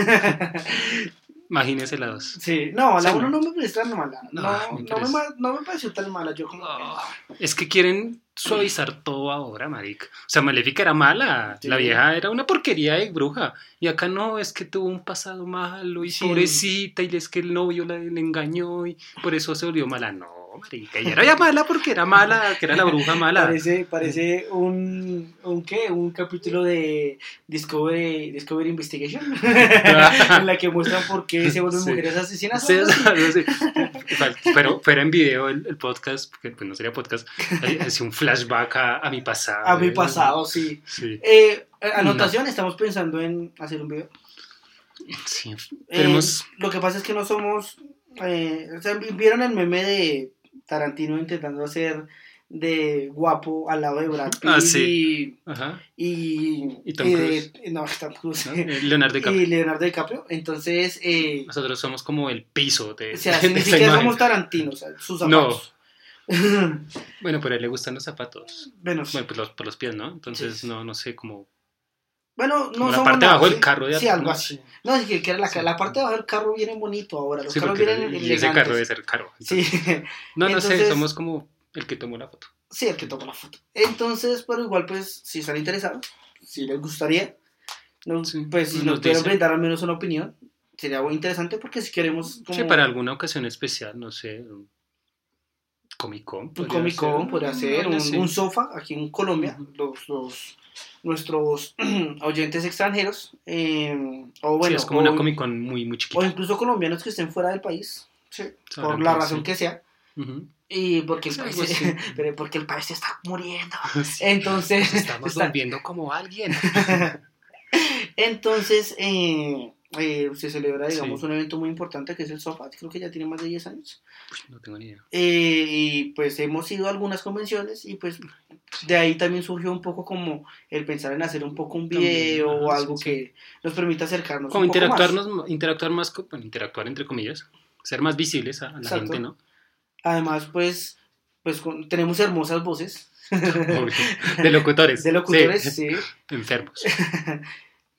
imagínese la dos. Sí, no, la Sí, 1 no. me pareció tan mala. No, No, me no, me, no pareció tan mala. Yo como. No, es que quieren suavizar todo ahora, marica. O sea, Maléfica era mala, Sí. la vieja era una porquería de bruja. Y acá no, es que tuvo un pasado malo y Sí. pobrecita, y es que el novio la, le engañó y por eso se volvió mala. No, marica, ella era ya mala porque era mala, que era la bruja mala. Parece, parece un, un qué, un capítulo de Discovery, Discovery Investigation en la que muestran por qué se vuelven Sí. mujeres asesinas. Sí, ¿o algo así? Pero fuera en video el, el podcast, porque pues no sería podcast, es un flashback a, a mi pasado. A mi pasado, sí. Sí, Eh, anotación, estamos pensando en hacer un video. sí. Eh, Tenemos, lo que pasa es que no somos. eh, o sea, vieron el meme de Tarantino intentando hacer de guapo al lado de Brad Pitt Ah, sí. ajá, y, y, Y Tom de- no, Tom Cruise. ¿no? Eh, Leonardo DiCaprio. y Leonardo DiCaprio. Entonces, eh, Nosotros somos como el piso de, o sea, de ni siquiera imagen. somos Tarantino, o sea, sus No. zapatos. Bueno, pero a él le gustan los zapatos. bueno, Bueno, pues los, por los pies, ¿no? Entonces, Sí. no, no sé, como, bueno, no la parte abajo del carro. De Sí, algo ¿no? así. No, es que que la, Sí. la parte de abajo del carro viene bonito ahora. Los Sí, carros vienen y ese carro debe elegantes. ser caro. Sí. No, no sé, Entonces- somos como el que tomó la foto. Sí, el que toma la foto. Entonces, pero igual, pues, si están interesados, si les gustaría, Sí, pues, si nos quieren brindar al menos una opinión, sería muy interesante porque si queremos. Como Sí, para alguna ocasión especial, no sé, un Comic Con. Un Comic Con ser, podría ser, un, un sofá aquí en Colombia, los, los- nuestros oyentes extranjeros, eh, o Sí, bueno, es como o, una Comic Con muy, muy o chiquita. incluso colombianos que estén fuera del país, sí, por la razón sí. que sea, y porque el, Sí, país, pero porque el país se está muriendo. Sí. Entonces, Nos estamos está- volviendo como alguien. Entonces, eh, eh, se celebra, digamos, Sí. un evento muy importante que es el SOFA, creo que ya tiene más de 10 años. Uy, no tengo ni idea. Eh, y pues hemos ido a algunas convenciones y pues de ahí también surgió un poco como el pensar en hacer un poco un También, video o ajá, algo sí, que nos permita acercarnos Como un poco más. interactuarnos, interactuar más, con- bueno, interactuar entre comillas, ser más visibles a, a la gente, ¿no? Además, pues, pues con- tenemos hermosas voces. De locutores. de locutores, sí. sí, Enfermos.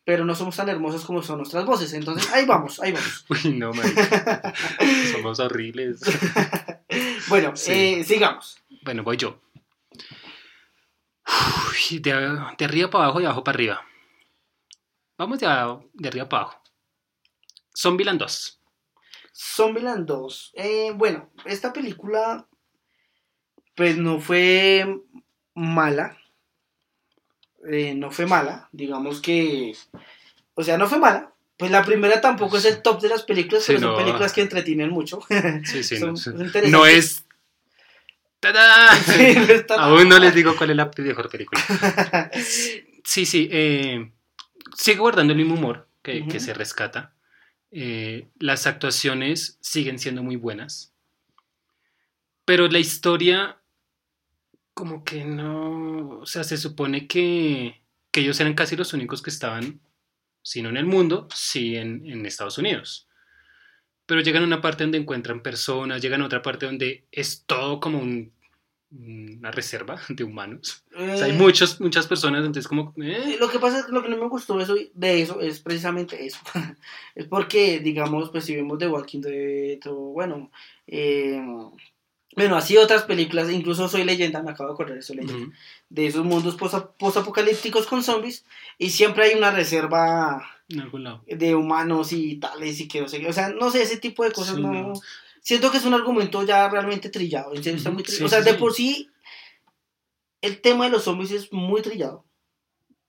Pero no somos tan hermosos como son nuestras voces. Entonces, ahí vamos, ahí vamos. Uy, no, marica. Somos horribles. Bueno, Sí. eh, sigamos. Bueno, voy yo. Uy, de, de arriba para abajo y abajo para arriba. Vamos de, de arriba para abajo. Zombieland 2. Zombieland 2. Eh, bueno, esta película pues no fue mala. Eh, no fue mala. Digamos que... O sea, no fue mala. Pues la primera tampoco es el top de las películas, Sí, pero son películas que entretienen mucho. Sí, sí, Son- no, sí. son interesantes. No es. Sí, no Aún no les digo cuál es la mejor película. Sí, sí. eh, sigue guardando el mismo humor que se rescata. Eh, las actuaciones siguen siendo muy buenas. Pero la historia, como que no. O sea, se supone que, que ellos eran casi los únicos que estaban, si no en el mundo, sí en, en Estados Unidos. Pero llegan a una parte donde encuentran personas, llegan a otra parte donde es todo como un- una reserva de humanos. O sea, hay Eh, muchos, muchas personas, entonces como... eh, Lo que pasa es que lo que no me gustó de eso, de eso es precisamente eso. es porque, digamos, pues si vemos The Walking Dead o, bueno, eh, bueno, así otras películas, incluso Soy Leyenda, me acabo de acordar de Soy Leyenda, de esos mundos posa- posapocalípticos con zombies y siempre hay una reserva En algún lado. de humanos y tales y que no sé qué, o sea, no sé, ese tipo de cosas Sí, no... no. Siento que es un argumento ya realmente trillado, en serio está muy trillado. sí, o sea, sí, de por sí, el tema de los zombies es muy trillado.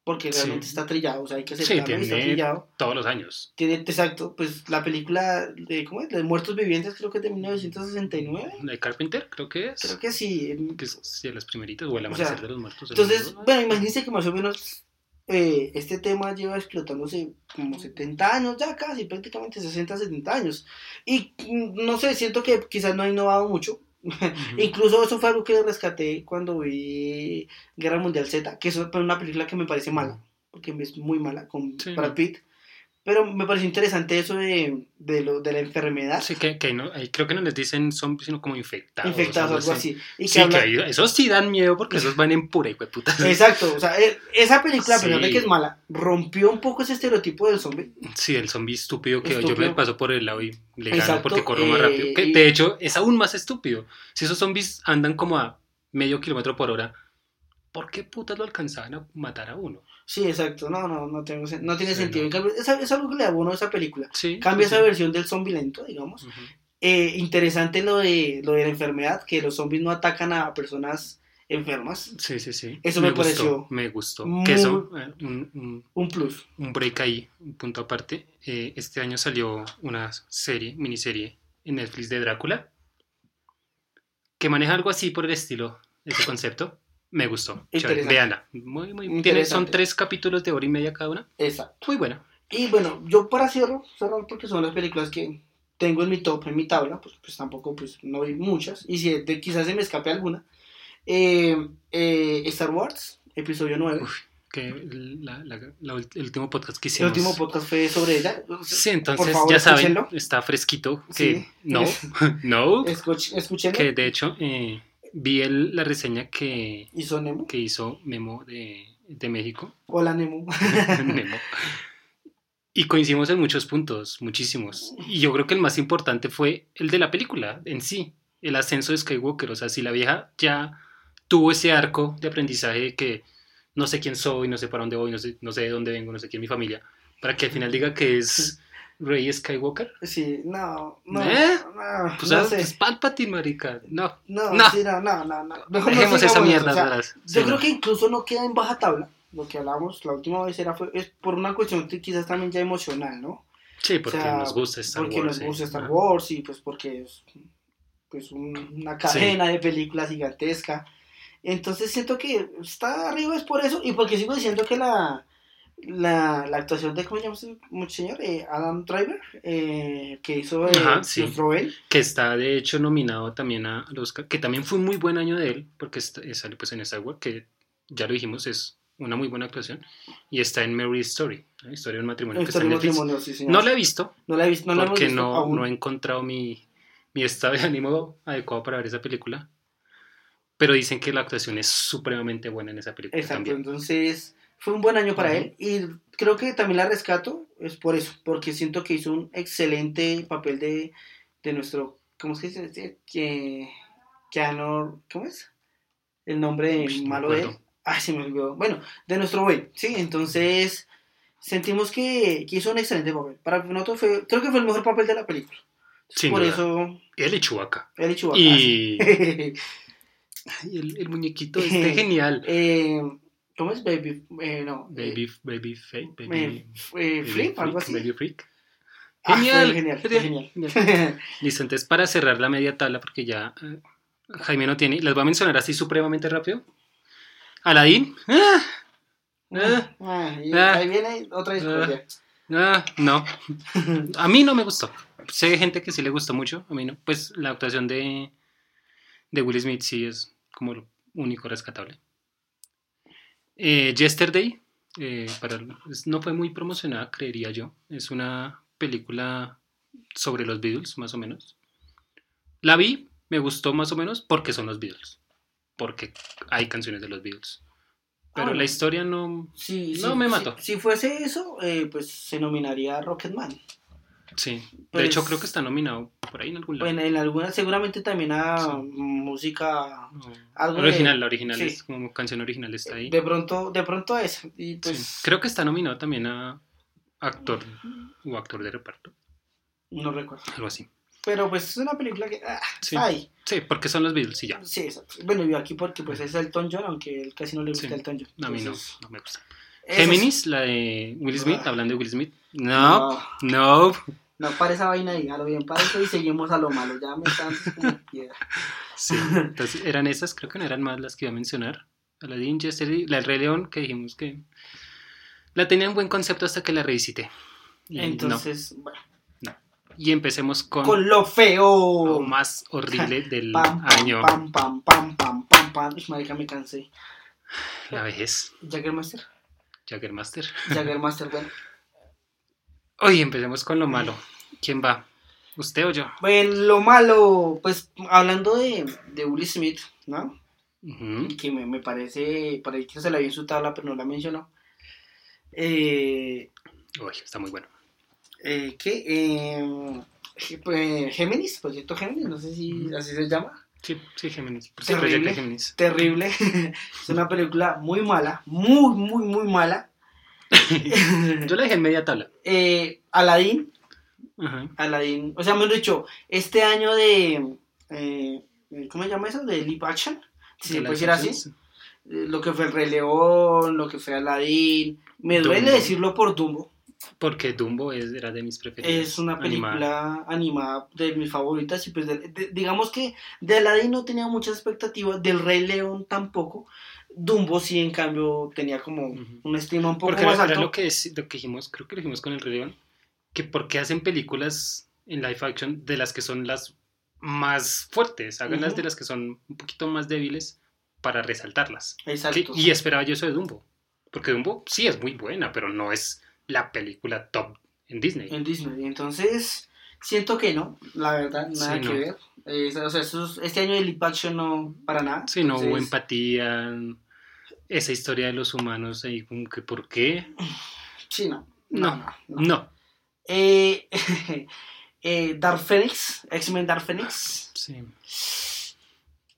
Porque Sí. realmente está trillado, o sea, hay que Sí, aceptarlo está tiene trillado. todos los años. Tiene, exacto, pues la película de, ¿cómo es? De Muertos Vivientes creo que es de 1969. La de Carpenter, creo que es. Creo que sí. Que es sí, de las primeritas, o el O sea, amanecer de los muertos. Entonces, bueno, imagínense que más o menos eh, este tema lleva explotándose como 70 años, ya casi, prácticamente 60, 70 años. Y mm, no sé, siento que quizás no ha innovado mucho. Incluso eso fue algo que rescaté cuando vi Guerra Mundial Z, que es una película que me parece mala, porque es muy mala, con Sí. Brad Pitt. Pero me pareció interesante eso de, de, lo, de la enfermedad. Sí, que, que no, ahí creo que no les dicen zombies, sino como infectados. Infectados, algo así. Y que sí, habla- que ahí- esos sí dan miedo porque esos van en pura y puta. Exacto, o sea, eh, esa película, a pesar de Sí. que es mala, rompió un poco ese estereotipo del zombie. Sí, el zombie estúpido que yo Estúpido. me paso por el lado y le gano Exacto, porque corro más eh, rápido. Que y- de hecho es aún más estúpido. Si esos zombies andan como a medio kilómetro por hora, ¿por qué putas lo alcanzaban a matar a uno? Sí, exacto, no, no, no, tengo, no tiene Sí, sentido. no. En cambio, es, es algo que le abono a esa película. Sí. Cambia sí, esa versión del zombie lento, digamos. Eh, interesante lo de, lo de la enfermedad, que los zombies no atacan a personas enfermas. Sí, sí, sí. Eso me gustó, pareció Me gustó. muy- Que eso, eh, un, un- Un plus. un break ahí, un punto aparte. Eh, este año salió una serie, miniserie en Netflix de Drácula, que maneja algo así por el estilo, ese concepto. Me gustó. Chévere. Véanla. Muy, muy, tiene, son tres capítulos de hora y media cada una. Exacto. Muy buena. Y bueno, yo para cierro, cerrar porque son las películas que tengo en mi top, en mi tabla, pues, pues tampoco pues no hay muchas, y si de, quizás se me escape alguna. Eh, eh, Star Wars, episodio 9. Uf, que la- la- la- el último podcast que El hicimos. último podcast fue sobre ella. Sí, entonces favor, ya saben, escúchenlo. está fresquito. Que Sí. no, no. Escuch- escúchenlo. Que de hecho eh, vi el- la reseña que, Hizo Nemo. que hizo Memo de, de México. Hola Nemo. Nemo. Y coincidimos en muchos puntos, muchísimos. Y yo creo que el más importante fue el de la película en sí, el ascenso de Skywalker. O sea, si la vieja ya tuvo ese arco de aprendizaje de que no sé quién soy, no sé para dónde voy, no sé, no sé de dónde vengo, no sé quién es mi familia, para que al final diga que es Rey Skywalker. Sí, no, no. ¿Eh? no, Pues, no ah, sé. pues Palpatine, marica. No, No, no. sí, no, no, no. dejemos esa mierda o sea, atrás. Yo Sí, creo que incluso no queda en baja tabla. Lo que hablamos la última vez era fue, es por una cuestión que quizás también ya emocional, ¿no? Sí, porque o sea, nos gusta Star porque Wars. nos sí. gusta Star. Wars y pues porque es pues un- una cadena de películas gigantesca. Entonces siento que está arriba es por eso y porque sigo diciendo que la, la, la actuación de, ¿cómo se llama ese señor? Eh, Adam Driver, eh, que hizo eh, Ajá, sí. que está de hecho nominado también a- Oscar, que también fue un muy buen año de él, porque eh, sale pues en Star Wars, que ya lo dijimos, es una muy buena actuación, y está en Mary Story, la historia de un matrimonio que está en matrimonio, sí. No la he visto, No la he visto, no la porque visto no, aún. no he encontrado mi, mi estado de ánimo adecuado para ver esa película, pero dicen que la actuación es supremamente buena en esa película Exacto, también. entonces fue un buen año para él y creo que también la rescato es por eso, porque siento que hizo un excelente papel de, de nuestro, ¿cómo se dice? Que, Keanu- ¿cómo es? El nombre Uy, malo de él. Ah, se me olvidó. Bueno, de nuestro güey, sí, entonces sentimos que, que hizo un excelente papel. Para nosotros fue, creo que fue el mejor papel de la película. Sin por duda. eso, Él y Chewbacca. él y Chewbacca. Y. Ay, el, el muñequito este genial. Eh, ¿Cómo es? Baby, eh, no. eh, Baby, baby, fake, baby, eh, baby Flip, algo así. baby freak. Ah, Genial, genial, fue genial, genial. Listo, entonces para cerrar la media tabla, porque ya eh, Jaime no tiene, las voy a mencionar así supremamente rápido. Aladdin. Ah, Ah. Ah, y Ah. ahí viene otra discordia. ah, no. A mí no me gustó. Sé de gente que sí le gustó mucho, a mí no. Pues la actuación de, de Will Smith sí es como lo único rescatable. Eh, Yesterday, eh, para, no fue muy promocionada, creería yo. Es una película sobre los Beatles, más o menos. La vi, me gustó más o menos porque son los Beatles. Porque hay canciones de los Beatles. Pero Ah, la historia no... Sí, No, sí, me mató. Si, fuese eso, eh, pues se nominaría Rocketman. Sí. De Pues- hecho, creo que está nominado por ahí en algún lado. En alguna, seguramente también a Sí. música. No. algo original, de- la original sí. es como canción original está ahí. De pronto, de pronto a eso. Y pues, Sí. Creo que está nominado también a actor o actor de reparto, no recuerdo. algo así. Pero pues es una película que. Ah, Sí. Sí, porque son los Beatles y ya. Sí, exacto. Bueno, yo aquí porque pues es Elton John, aunque él casi no le gusta Sí. Elton John. A mí no, no me gusta. Géminis, la de Will Smith, Ah. hablando de Will Smith. No, No, no. no para esa vaina ahí, a lo bien para eso y seguimos a lo malo. Ya me están como piedra. Sí. Entonces eran esas, creo que no eran más las que iba a mencionar. Aladdin, Yesterday, la del Rey León, que dijimos que la tenía en buen concepto hasta que la revisité. Y, no. Entonces, bueno, y empecemos con, con lo lo feo. más horrible del Pam, pam, año, pam, pam, pam, pam, pam, pam. Marica, me cansé. la vejez, Jaggermaster. Jaggermaster. Jaggermaster, bueno. Hoy empecemos con lo malo. ¿Quién va? ¿Usted o yo? Bueno, lo malo, pues hablando de, de Will Smith, ¿no? Que me, me parece, por ahí que se la vi en su tabla, pero no la mencionó. Eh, Uy, está muy bueno. eh, ¿Qué? Eh, pues, Géminis, Proyecto Géminis, no sé si así se llama. Sí, sí, Géminis. Sí, Terrible. Géminis. Terrible. es una película muy mala, muy, muy, muy mala. Yo la dejé en media tabla. Eh, Aladdin, Ajá. Aladdin, o sea, me han dicho, este año de, eh, ¿cómo se llama eso? De live action, si se De puede decir así. Eh, lo que fue el Rey León, lo que fue Aladdin, me duele Dumbo. decirlo por Dumbo, Porque Dumbo es, era de mis preferidos. es una película animada de mis favoritas y pues de- de- digamos que de Aladdin no tenía muchas expectativas, del Rey León tampoco, Dumbo sí en cambio tenía como una estima un poco Porque más era, era alta. lo que, es- lo que dijimos, creo que lo dijimos con el Rey León, que por qué hacen películas en live action de las que son las más fuertes, háganlas Ujú. de las que son un poquito más débiles para resaltarlas. Exacto. Que- y esperaba yo eso de Dumbo, porque Dumbo sí es muy buena, pero no es la película top en Disney. en Disney. Entonces, siento que no, la verdad, nada Sí, que no. ver. Eh, o sea, estos- este año de live action no, para nada. Sí, no hubo empatía, esa historia de los humanos ahí, como que ¿por qué? Sí, no. No, No, no. No. Eh, eh, Dark Phoenix, X-Men Dark Phoenix. Sí.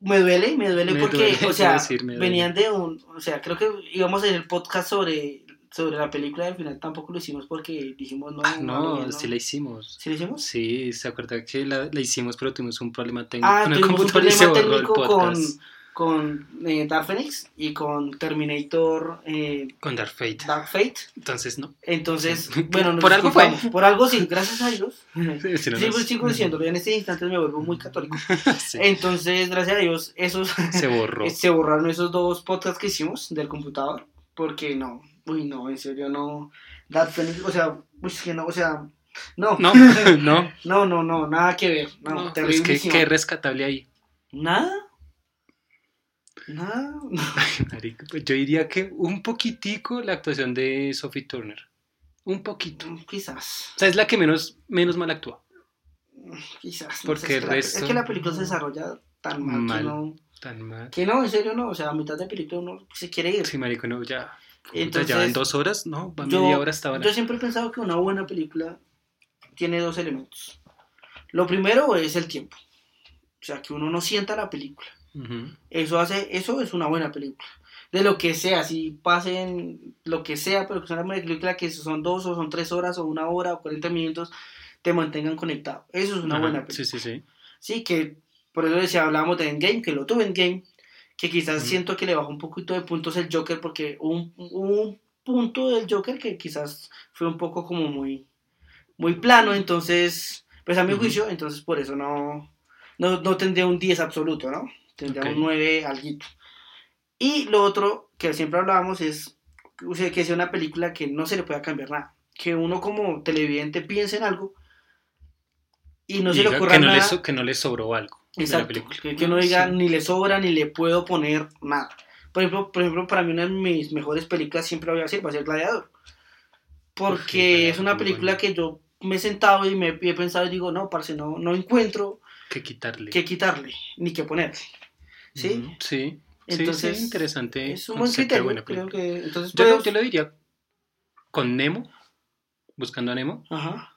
Me duele, me duele Me porque, duele, o sea, decir, venían de un, o sea, creo que íbamos hacer el podcast sobre, sobre la película al final tampoco lo hicimos porque dijimos no. Ah, no, no, sí la hicimos. ¿Sí lo hicimos? Sí, se acuerda que la, la hicimos, pero tuvimos un problema técnico Ah, con el tuvimos un computador y se problema borró el técnico con, podcast. con eh, Dark Phoenix y con Terminator eh, Con Dark Fate. Dark Fate. Entonces, no. Entonces, bueno, nos Por algo fue. Por algo sí, gracias a Dios. Sí, sí, no Sigo, nos- sigo diciéndolo, en este instante me vuelvo muy católico. Sí, Entonces, gracias a Dios, esos se borró. se borraron esos dos podcasts que hicimos del computador. Porque no, uy, no, en serio, no. Phoenix, o sea, uy, es que no, o sea, no. No, no. no, no, no, nada que ver. No, no es que terriblísimo. qué rescatable ahí. Nada. Nada. Marica, pues yo diría que un poquitico la actuación de Sophie Turner. Un poquito. Quizás. O sea, es la que menos, menos mal actúa. Quizás. no Porque es, el que la, resto- es que la película se desarrolla tan mal, Mal. que no. Tan mal. Que no, en serio no. O sea, a mitad de película uno se quiere ir. Sí, marico, no, ya. Entonces, ya en dos horas, no, va yo- media hora estaba. Yo siempre he pensado que una buena película tiene dos elementos. Lo primero es el tiempo. O sea, que uno no sienta la película. Ujú. Eso hace, eso es una buena película. De lo que sea, si pasen lo que sea, pero que sea una buena película que son dos o son tres horas o una hora o 40 minutos, te mantengan conectado. Eso es una Ajá, buena película. Sí, sí, sí. Sí, que por eso decía, hablábamos de Endgame, que lo tuve en Game, que quizás siento que le bajó un poquito de puntos el Joker, porque un, un punto del Joker que quizás fue un poco como muy, muy plano, entonces, pues a mi juicio, entonces por eso no, no, no tendría un 10 absoluto, ¿no? Tendría Ok. un 9 alguito. Y lo otro que siempre hablábamos es o sea, que sea una película que no se le pueda cambiar nada. Que uno como televidente piense en algo y no se le ocurra que, no nada. le so- que no le sobró algo de la Exacto, película. que, que uno diga Sí. ni le sobra ni le puedo poner nada. Por ejemplo, por ejemplo, para mí una de mis mejores películas siempre voy a decir va a ser Gladiador. Porque es una película que yo me he sentado y me he pensado y digo, no, parce, no, no encuentro Que quitarle. qué quitarle ni qué ponerle. ¿Sí? Sí. Entonces, sí, interesante. Es un buen criterio, buena creo que... Entonces, Yo, lo- pues, yo lo diría con Nemo, buscando a Nemo, Ajá.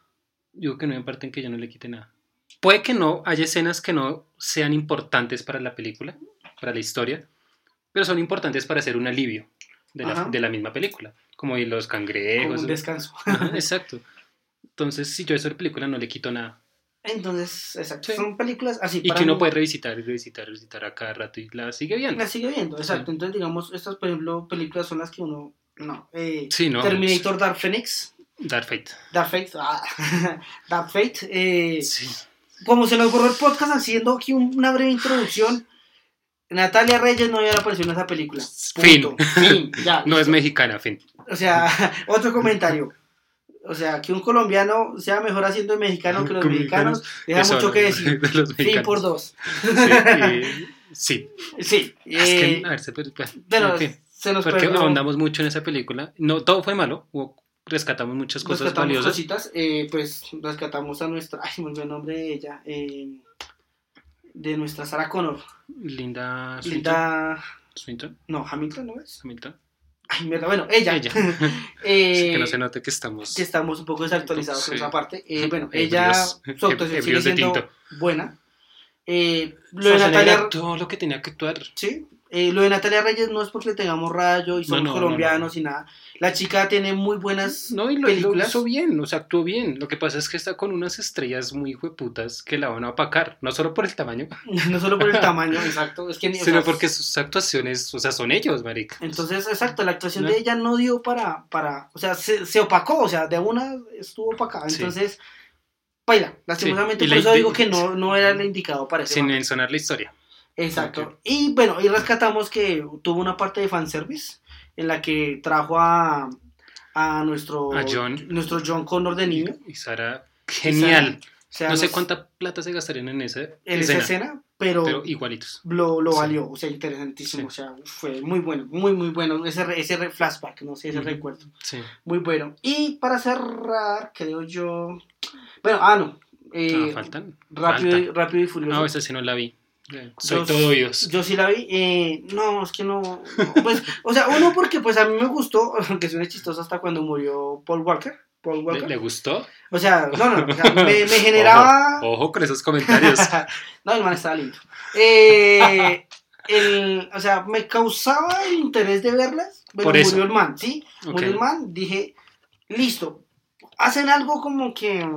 digo que no hay parte en que yo no le quite nada. Puede que no haya escenas que no sean importantes para la película, para la historia, pero son importantes para hacer un alivio de la, de la misma película, como los Como cangrejos. un descanso. Ajá, exacto. Entonces, si yo esa película no le quito nada. Entonces, exacto. Sí. Son películas así. Y para que uno mí- puede revisitar y revisitar, revisitar a cada rato y la sigue viendo. La sigue viendo, exacto. Sí. Entonces, digamos, estas, por ejemplo, películas son las que uno... No. Eh, Sí, no. Terminator Dark Phoenix. Dark Fate. Dark Fate. ah, Dark Fate. eh, Sí. Como se nos borró el podcast haciendo aquí un- una breve introducción, Natalia Reyes no había aparecido en esa película. Fin. Punto. Fin. Ya. No es mexicana, fin. O sea, otro comentario. O sea, que un colombiano sea mejor haciendo de mexicano que los mexicanos, deja Eso, mucho que decir. Fin por dos. Sí, y- sí. Sí. Es eh, que, a ver, se puede- pues, pero en fin. se nos Porque perdió- ahondamos mucho en esa película. No, todo fue malo. Hubo rescatamos muchas cosas rescatamos valiosas. cositas, eh, pues rescatamos a nuestra, ay, me el nombre de ella, eh, de nuestra Sarah Connor, Linda Swinton. Linda, Swinton, no, Hamilton, ¿no es? Hamilton. Ay, mierda, bueno, ella, Ella. Eh, que no se note que estamos. que estamos un poco desactualizados Sí. en esa parte. Eh, bueno, ella, su actuación sigue siendo buena. Eh, lo de Natalia, actuó lo que tenía que actuar. sí, eh, lo de Natalia Reyes no es porque le tengamos rayo y somos No, no, no, colombianos y nada. La chica tiene muy buenas No, y lo, lo películas. hizo bien, o sea, actuó bien. Lo que pasa es que está con unas estrellas muy hueputas que la van a opacar, no solo por el tamaño, no solo por el tamaño, exacto, es que ni- o sino sea, porque sus actuaciones, o sea, son ellos, marica. Entonces, exacto, la actuación ¿No? de ella no dio para, para o sea, se, se opacó, o sea, de una estuvo opacada. Sí. Entonces, baila, lastimosamente, y por la- eso digo que no, no era el indicado para ese Sin mencionar la historia. Exacto. Y bueno, y rescatamos que tuvo una parte de fanservice en la que trajo a, a nuestro, A John. nuestro John Connor de niño. Y Sara, genial. O sea, no sé cuánta plata se gastarían en esa en escena, esa escena, pero, pero igualitos. lo, lo Sí. valió, o sea, interesantísimo, Sí. o sea, fue muy bueno, muy, muy bueno, ese, ese flashback, no sé, ese recuerdo, Sí. muy bueno. Y para cerrar, creo yo, bueno, ah, no, eh, Ah, faltan. rápido, y, Falta. rápido y furioso. No, esa sí no la vi. Soy Yo- todo oídos. Yo sí la vi. eh, no, es que no. no, Pues, o sea, uno porque pues a mí me gustó, aunque suene chistoso hasta cuando murió Paul Walker. Paul ¿Le, Walker. le gustó? O sea, no, no, o sea, me, me generaba. Ojo, ojo con esos comentarios. no, el man estaba lindo. Eh, el, o sea, me causaba el interés de verlas. Pero Por eso. murió el man, ¿sí? Murió el man, dije, listo. Hacen algo como que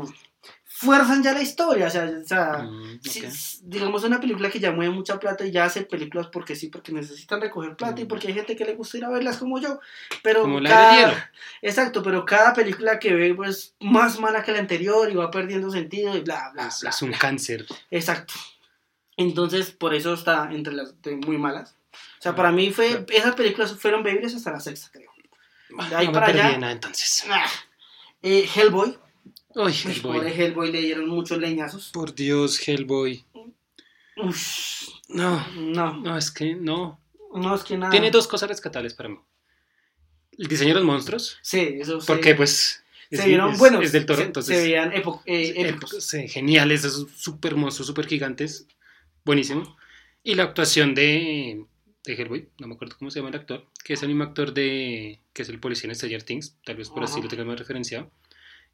fuerzan ya la historia. O sea, o sea Mm, Sí, ok. s- digamos una película que ya mueve mucha plata y ya hace películas porque sí, porque necesitan recoger plata y Mm. porque hay gente que le gusta ir a verlas como yo. Pero Como cada. Exacto, pero cada película que ve pues más mala que la anterior y va perdiendo sentido y bla, bla, Es, bla. es un cáncer. Exacto. Entonces, por eso está entre las muy malas. O sea, Ah, para mí fue, claro. esas películas fueron bebibles hasta la sexta, creo. De ahí no para me perdí allá. nada entonces. Ah. Eh, Hellboy. Uy, Hellboy. pobre Hellboy le dieron muchos leñazos. Por Dios, Hellboy. Uf, No, no, no, es que no. no es que nada. Tiene dos cosas rescatables para mí. El diseño de los monstruos. Sí, eso sí. Porque, pues. se es- vieron es- buenos. Es del toro, se, entonces. se veían epo- eh, épicos. geniales, esos super monstruos, super gigantes. Buenísimo. Y la actuación de, de Hellboy, no me acuerdo cómo se llama el actor, que es el mismo actor de. que es el policía en Stranger Things, tal vez por así lo tenga más referenciado.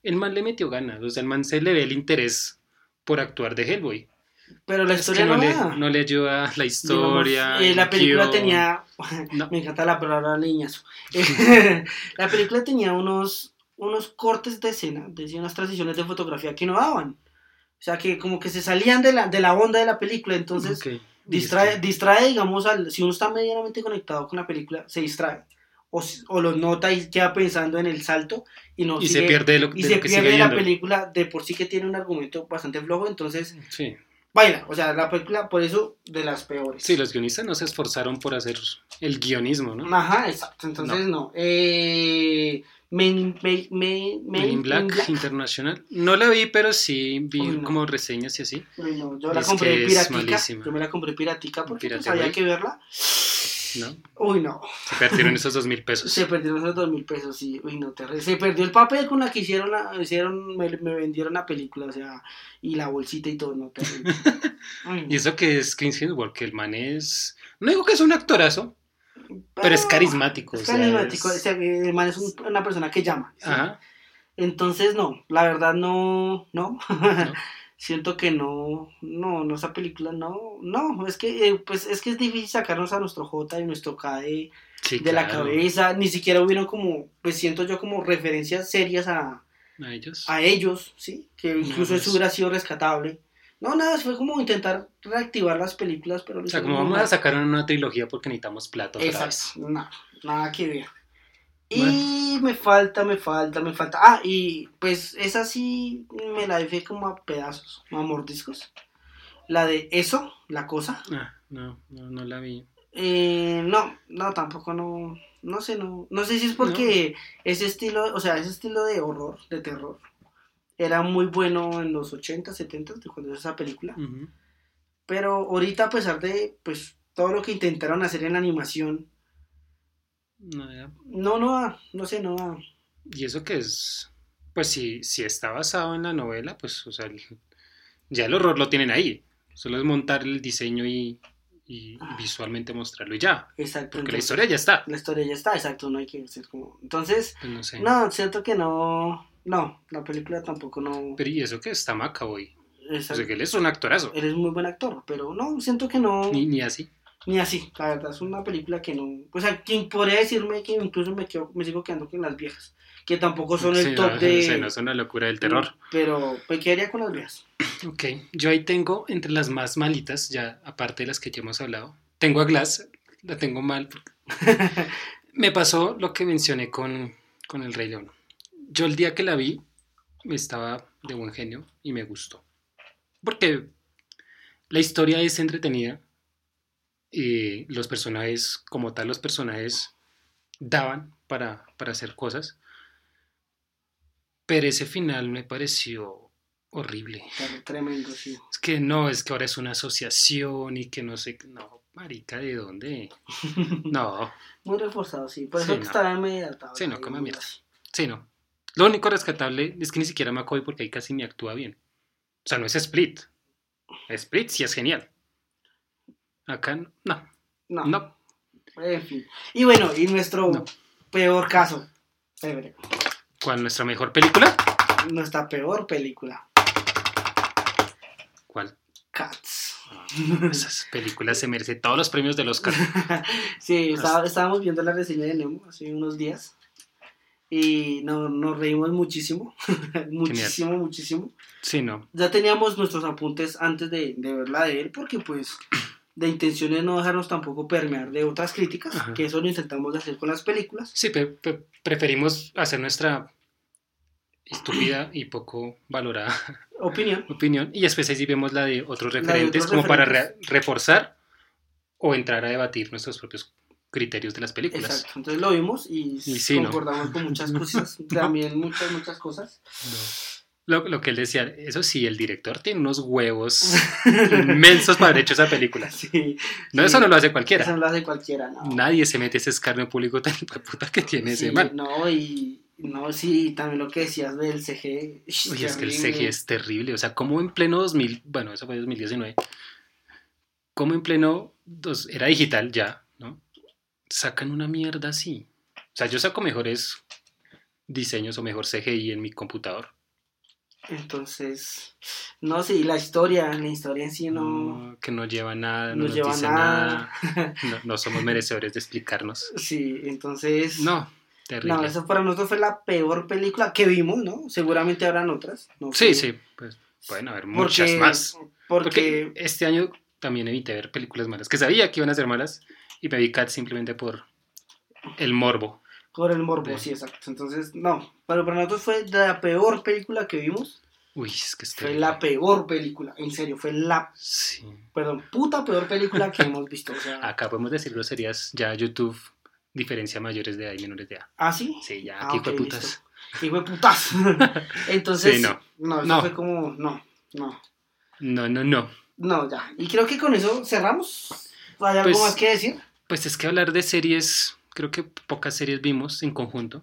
El man le metió ganas, o sea, el man se le ve el interés por actuar de Hellboy. Pero la Es historia que no, no, le, no le ayuda la Digamos, historia. eh, la el película tenía. No. Me encanta la palabra leñazo. la película tenía unos, unos cortes de escena, decía unas transiciones de fotografía que no daban. O sea, que como que se salían de la, de la onda de la película. Entonces, Ok. distrae, distrae, digamos, al, si uno está medianamente conectado con la película, se distrae. O, o lo nota y queda pensando en el salto y no Y sigue- se pierde de lo, y de se lo que sigue pierde la viendo. película de por sí que tiene un argumento bastante flojo, entonces Sí. baila, o sea, la película por eso de las peores. sí, los guionistas no se esforzaron por hacer el guionismo, ¿no? Ajá, exacto, entonces no. Eh, Men, Men- Men- Men in Black, Internacional. No la vi, pero sí vi no. como reseñas y así. No, yo la Es compré piratica, yo me la compré piratica porque pues, Pirata, había güey. que verla. ¿No? Uy, no, Se perdieron esos dos mil pesos. se perdieron esos dos mil pesos, sí, uy, no, terrible. Se perdió el papel con la que hicieron, la, hicieron me, me vendieron la película, o sea, y la bolsita y todo, no, terrible. Uy, Y eso que es Chris Hemsworth, que el man es... No digo que es un actorazo, pero es carismático. Es o sea, carismático, es- o sea, el man es un- una persona que llama. ¿sí? Ajá. Entonces, no, la verdad no, no. ¿no? Siento que no, no, no, esa película no, no, es que, eh, pues, es que es difícil sacarnos a nuestro J y nuestro K de, Sí, de la cabeza, ni siquiera hubieron como, pues siento yo como referencias serias a, A ellos. a ellos, ¿sí? Que incluso pues. eso hubiera sido rescatable. No, nada, fue como intentar reactivar las películas, pero... O sea, como vamos a sacar una trilogía porque necesitamos plata otra vez. Exacto, no, nada que ver. Y me falta, me falta, me falta. Ah, y pues esa sí me la dejé como a pedazos, a mordiscos. La de eso, la cosa. Ah, no, no, no la vi. Eh, no, no, tampoco no. No sé, no. No sé si es porque ese estilo, o sea, ese estilo de horror, de terror, era muy bueno en los 80, 70, de cuando es esa película. Pero ahorita, a pesar de pues todo lo que intentaron hacer en la animación, No, ya. No, no no sé, no. Y eso que es, pues si, si está basado en la novela, pues, o sea, el- ya el horror lo tienen ahí. Solo es montar el diseño y, y visualmente mostrarlo y ya. Exacto. Porque la historia ya está. la historia ya está, exacto, no hay que ser como... Entonces, Pues no sé. no, siento que no... No, la película tampoco no... Pero y eso que está Macaboy. O exacto. sea, que él es un actorazo. Eres muy buen actor, pero no, siento que no... Ni, ni así. Ni así, la verdad, es una película que no... O sea, quien podría decirme que incluso me, quedo, me sigo quedando con las viejas, que tampoco son el Sí, top no, de... sí, no es una locura del terror. Pero me quedaría con las viejas. Ok, yo ahí tengo entre las más malitas, ya aparte de las que ya hemos hablado, tengo a Glass, la tengo mal. porque- Me pasó lo que mencioné con, con El Rey León. Yo el día que la vi, me estaba de buen genio y me gustó. Porque la historia es entretenida y los personajes, como tal, los personajes daban para, para hacer cosas. Pero ese final me pareció horrible. Tremendo, sí. Es que no, es que ahora es una asociación y que no sé, no, marica, ¿de dónde? No, Muy reforzado, sí. Por Sí, eso que no. estaba medio atado. Sí, no, come mierda. sí, no. Lo único rescatable es que ni siquiera McCoy porque ahí casi ni actúa bien. O sea, no es Split. Split sí es genial. Acá no, No, no. en fin. Y bueno, y nuestro No. peor caso. ¿Cuál nuestra mejor película? Nuestra peor película. ¿Cuál? Cats. Esas películas se merecen todos los premios del Oscar. sí, estábamos viendo la reseña de Nemo hace unos días. Y no, nos reímos muchísimo. muchísimo, muchísimo. Sí, no. Ya teníamos nuestros apuntes antes de, de verla de él, porque pues de intenciones no dejarnos tampoco permear de otras críticas, Ajá. que eso lo intentamos hacer con las películas. Sí, pe- preferimos hacer nuestra estúpida y poco valorada Opinión. opinión y después ahí vemos la de otros de referentes otros como para referentes. re- reforzar o entrar a debatir nuestros propios criterios de las películas. Exacto. Entonces lo vimos y, Y sí, ¿no? concordamos con muchas cosas, también muchas, muchas cosas. Lo, lo que él decía, eso sí, el director tiene unos huevos inmensos para haber hecho esa película. Sí, No, sí. eso no lo hace cualquiera. Eso no lo hace cualquiera, ¿no? Nadie se mete ese escarnio público tan puta que tiene ese man. No, y no, sí, también lo que decías del CG. Uy, es que el. CG es terrible. O sea, como en pleno 2000, bueno, eso fue 2019, como en pleno, dos- era digital ya, ¿no? Sacan una mierda así. O sea, yo saco mejores diseños o mejor CGI en mi computador. Entonces, no, sí, la historia, la historia en sí no, No, que no lleva nada, no no nos lleva dice nada. nada. No, no somos merecedores de explicarnos. Sí, entonces. No, terrible. No, esa para nosotros fue la peor película que vimos, ¿no? Seguramente habrán otras. No Sí, sí, pues pueden haber Porque- muchas más. Porque, Porque este año también evité ver películas malas, que sabía que iban a ser malas, y me vi Cat simplemente por el morbo. Por el morbo, Sí. exacto. Entonces, no. Pero para nosotros fue la peor película que vimos. Uy, es que Fue terrible. la peor película. En serio, fue la, Sí. perdón, puta peor película que hemos visto. O sea, Acá podemos decir groserías, ya YouTube diferencia mayores de edad y menores de edad. ¿ah, sí? Sí, ya, Ah, aquí ok, fue putas. Y fue putas. Entonces, Sí, no. no, eso No. fue como, no, no. No, no, no. No, ya. Y creo que con eso cerramos. ¿Hay algo Pues- más que decir? Pues es que hablar de series, creo que pocas series vimos en conjunto.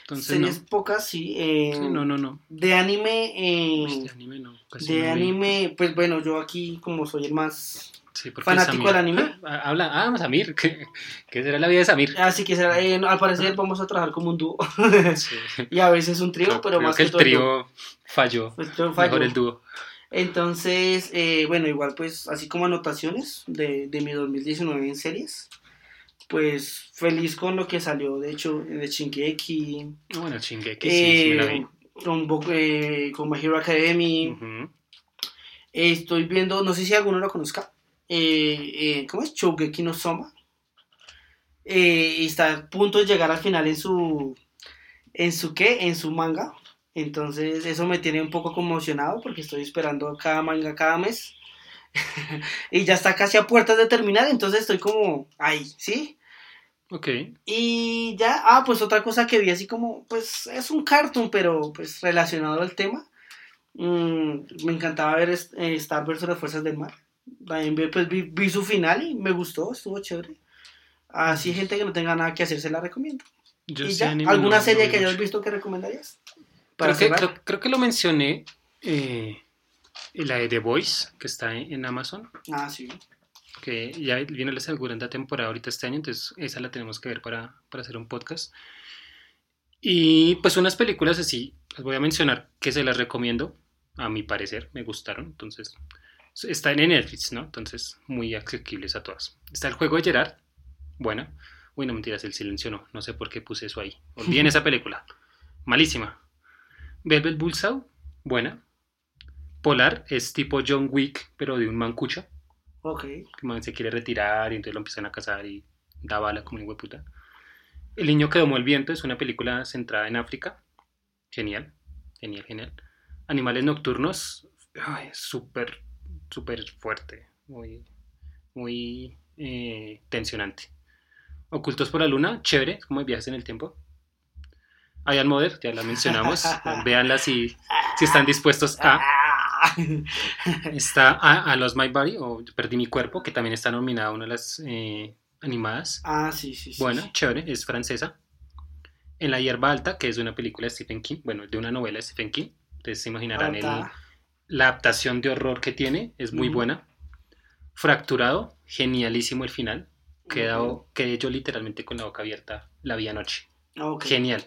Entonces, Series no. pocas, sí. eh, Sí, no, no, no. De anime, eh, Uy, de anime no. de no anime, pues bueno, yo aquí como soy el más Sí, fanático del anime. Ah, Habla, ah, Samir. ¿Qué, qué será la vida de Samir? Así que será, eh, al parecer vamos a trabajar como un dúo Sí. y a veces un trío, pero creo más que que, el todo trío falló. El trío Mejor falló. el dúo. Entonces, eh, bueno, igual pues así como anotaciones de, de mi 2019 en series, pues feliz con lo que salió, de hecho, de Shingeki, Ah, Bueno, Shingeki sí, sí me la vi. eh, con, eh, con My Hero Academy. Eh, estoy viendo, no sé si alguno lo conozca, eh, eh, ¿cómo es? Shogeki no Soma. Eh, y está a punto de llegar al final en su, ¿en su qué? En su manga. Entonces eso me tiene un poco conmocionado porque estoy esperando cada manga cada mes. y ya está casi a puertas de terminar, entonces estoy como ahí, ¿sí? Ok. Y ya, ah, pues otra cosa que vi así como, pues es un cartoon, pero pues relacionado al tema. Mm, me encantaba ver eh, Star vs. las Fuerzas del Mar. También vi, pues, vi, vi su final y me gustó, estuvo chévere. Así gente que no tenga nada que hacer se la recomiendo. Yo ¿Y ya? ¿Alguna no- serie no que hayas visto que recomendarías? Para Creo que, cerrar. creo, creo que lo mencioné, eh, la de The Voice, que está en, en Amazon, Ah, sí. Que ya viene la segunda temporada ahorita este año, entonces esa la tenemos que ver para, para hacer un podcast. Y pues unas películas así, las voy a mencionar que se las recomiendo, a mi parecer, me gustaron, entonces está en Netflix, ¿no? Entonces muy asequibles a todas. Está el juego de Gerard, buena. Uy, no mentiras, el silencio no, no sé por qué puse eso ahí. Olviden esa película, malísima. Velvet Bullsaw, buena. Polar es tipo John Wick, pero de un mancucho Ok. man se quiere retirar y entonces lo empiezan a cazar y da bala como un puta. El niño que domó el viento es una película centrada en África. Genial, genial, genial. Animales nocturnos, súper, súper fuerte, muy, muy eh, tensionante. Ocultos por la luna, chévere, como viajes en el tiempo. Ian Mother, ya la mencionamos, véanla si, si están dispuestos a... Está a, a Lost My Body o Perdí mi cuerpo, que también está nominada a una de las eh, animadas. Ah, sí, sí, sí. Bueno, sí. chévere, es francesa. En La hierba alta, que es de una película de Stephen King, bueno, de una novela de Stephen King. Ustedes se imaginarán el- la adaptación de horror que tiene, es muy Ujú. buena. Fracturado, genialísimo el final. Quedado, quedé yo literalmente con la boca abierta la vi anoche. Ok. Genial.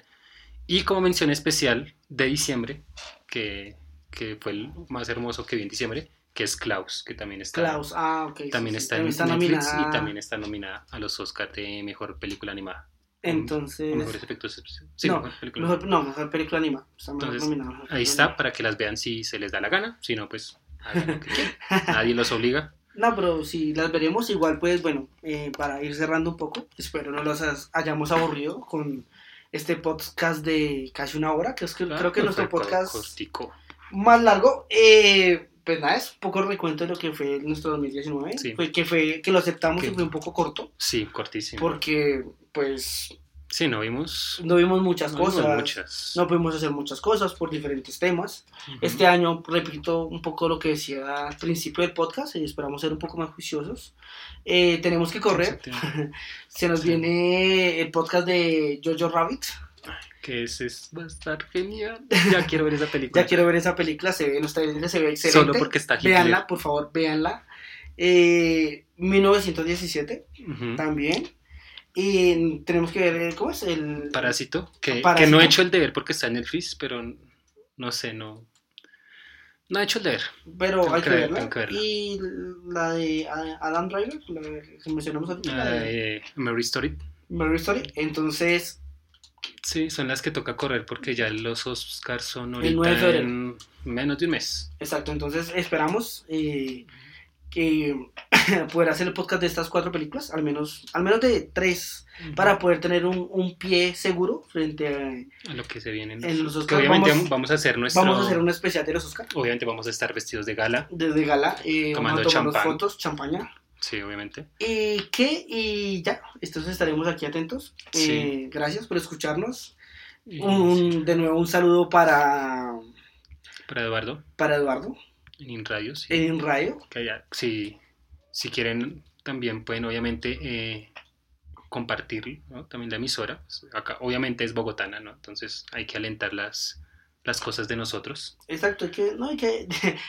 Y como mención especial de diciembre, que, que fue el más hermoso que vi en diciembre, que es Klaus, que también está, Klaus. Ah, ok. sí, también sí. está en está Netflix nominada. y también está nominada a los Oscars de Mejor Película Animada. Entonces. Mejores efectos. Sí, no, mejor película. mejor, no, mejor película animada. Está mejor Entonces, nominada, mejor Ahí está, para que las vean si se les da la gana, si no, pues hagan lo que quieran. Nadie los obliga. No, pero si las veremos, igual, pues bueno, eh, para ir cerrando un poco, espero no los hayamos aburrido con este podcast de casi una hora, que es que creo que Ah, nuestro podcast cortico. Más largo. Eh, pues nada, es un poco recuento de lo que fue nuestro 2019, Sí. fue que fue que lo aceptamos Que- y fue un poco corto, Sí, cortísimo. porque pues Sí, no vimos, no vimos muchas no vimos cosas, muchas. no pudimos hacer muchas cosas por diferentes temas. Ujú. Este año, repito un poco lo que decía al principio del podcast, y esperamos ser un poco más juiciosos. Eh, tenemos que correr. Se nos viene el podcast de Jojo Rabbit. Que ese es, va a estar genial. Ya quiero ver esa película. Ya quiero ver esa película, se ve en los trailers, se ve excelente. Solo porque está Hitler. Véanla, por favor, véanla. Eh, 1917 Ujú. también. Y tenemos que ver, ¿cómo es? El Parásito, que, Parásito. que no he hecho el deber porque está en Netflix, pero no sé, no. No he hecho el deber. Pero Tengo hay que que ver- verla. tengo que verla. Y la de Adam Driver, la que mencionamos ahorita, la de Eh, Mary Story. Mary Story. Entonces, Sí, son las que toca correr porque ya los Oscars son El 9 de ahorita febrero. en menos de un mes. exacto, entonces esperamos eh, que poder hacer el podcast de estas cuatro películas, al menos, al menos de tres, para poder tener un, un pie seguro frente a... A lo que se viene. En los Que Oscars obviamente vamos- vamos, a hacer nuestro. Vamos a hacer un especial de los Oscars. Obviamente vamos a estar vestidos de gala. Desde Gala, eh, vamos Tomando a tomarnos champán. fotos, champaña. Sí, obviamente. ¿Y qué? Y ya, entonces estaremos aquí atentos. Sí. Eh, gracias por escucharnos. Y- Un, de nuevo un saludo para, Para Eduardo, para Eduardo en Radio. Sí. en Radio. que si, si quieren, también pueden obviamente eh, compartir ¿no? también la emisora. Acá obviamente es bogotana, ¿no? Entonces hay que alentar las, las cosas de nosotros. Exacto, hay que, no hay que,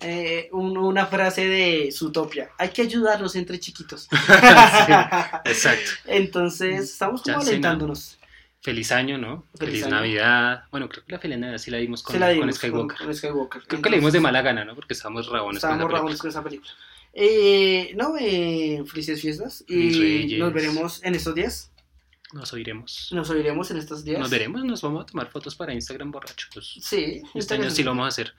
eh, un- una frase de Zootopia, hay que ayudarnos entre chiquitos. Exacto. Entonces, estamos como Ya, alentándonos. Feliz año, ¿no? Feliz Feliz, año. Navidad. Bueno, creo que la feliz Navidad sí la dimos con, la con dimos Skywalker. con- con Skywalker. Creo que le dimos de mala gana, ¿no? Porque estábamos rabones con esa Estábamos película. rabones con esa película. Eh, no, eh, felices fiestas. Y nos veremos en estos días. Nos oiremos. Nos oiremos en estos días. Nos veremos, nos vamos a tomar fotos para Instagram borrachos. Sí, Este año sí lo vamos a hacer.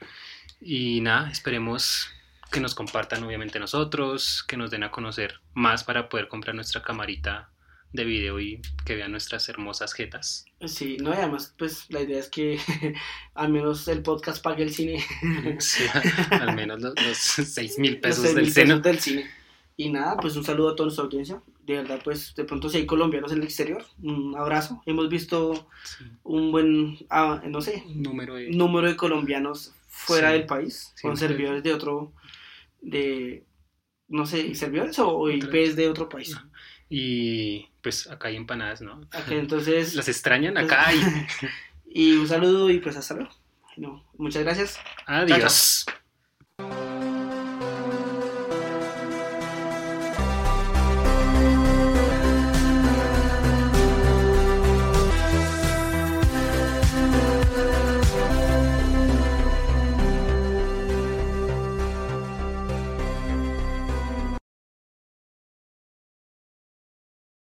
Y nada, esperemos que nos compartan obviamente nosotros, que nos den a conocer más para poder comprar nuestra camarita de video y que vean nuestras hermosas jetas. Sí, no, y además, pues la idea es que al menos el podcast pague el cine. Sí, al menos los, los 6 mil pesos pesos del cine. Y nada, pues un saludo a toda nuestra audiencia. De verdad, pues de pronto si hay colombianos en el exterior, un abrazo. Hemos visto Sí, un buen, ah, no sé, número de... número de colombianos fuera Sí, del país, con servidores de otro, de, no sé, servidores o, o IPs de otro país. Y Y pues acá hay empanadas, ¿no? Entonces, Las extrañan acá y y un saludo y pues hasta luego. Muchas gracias. adiós.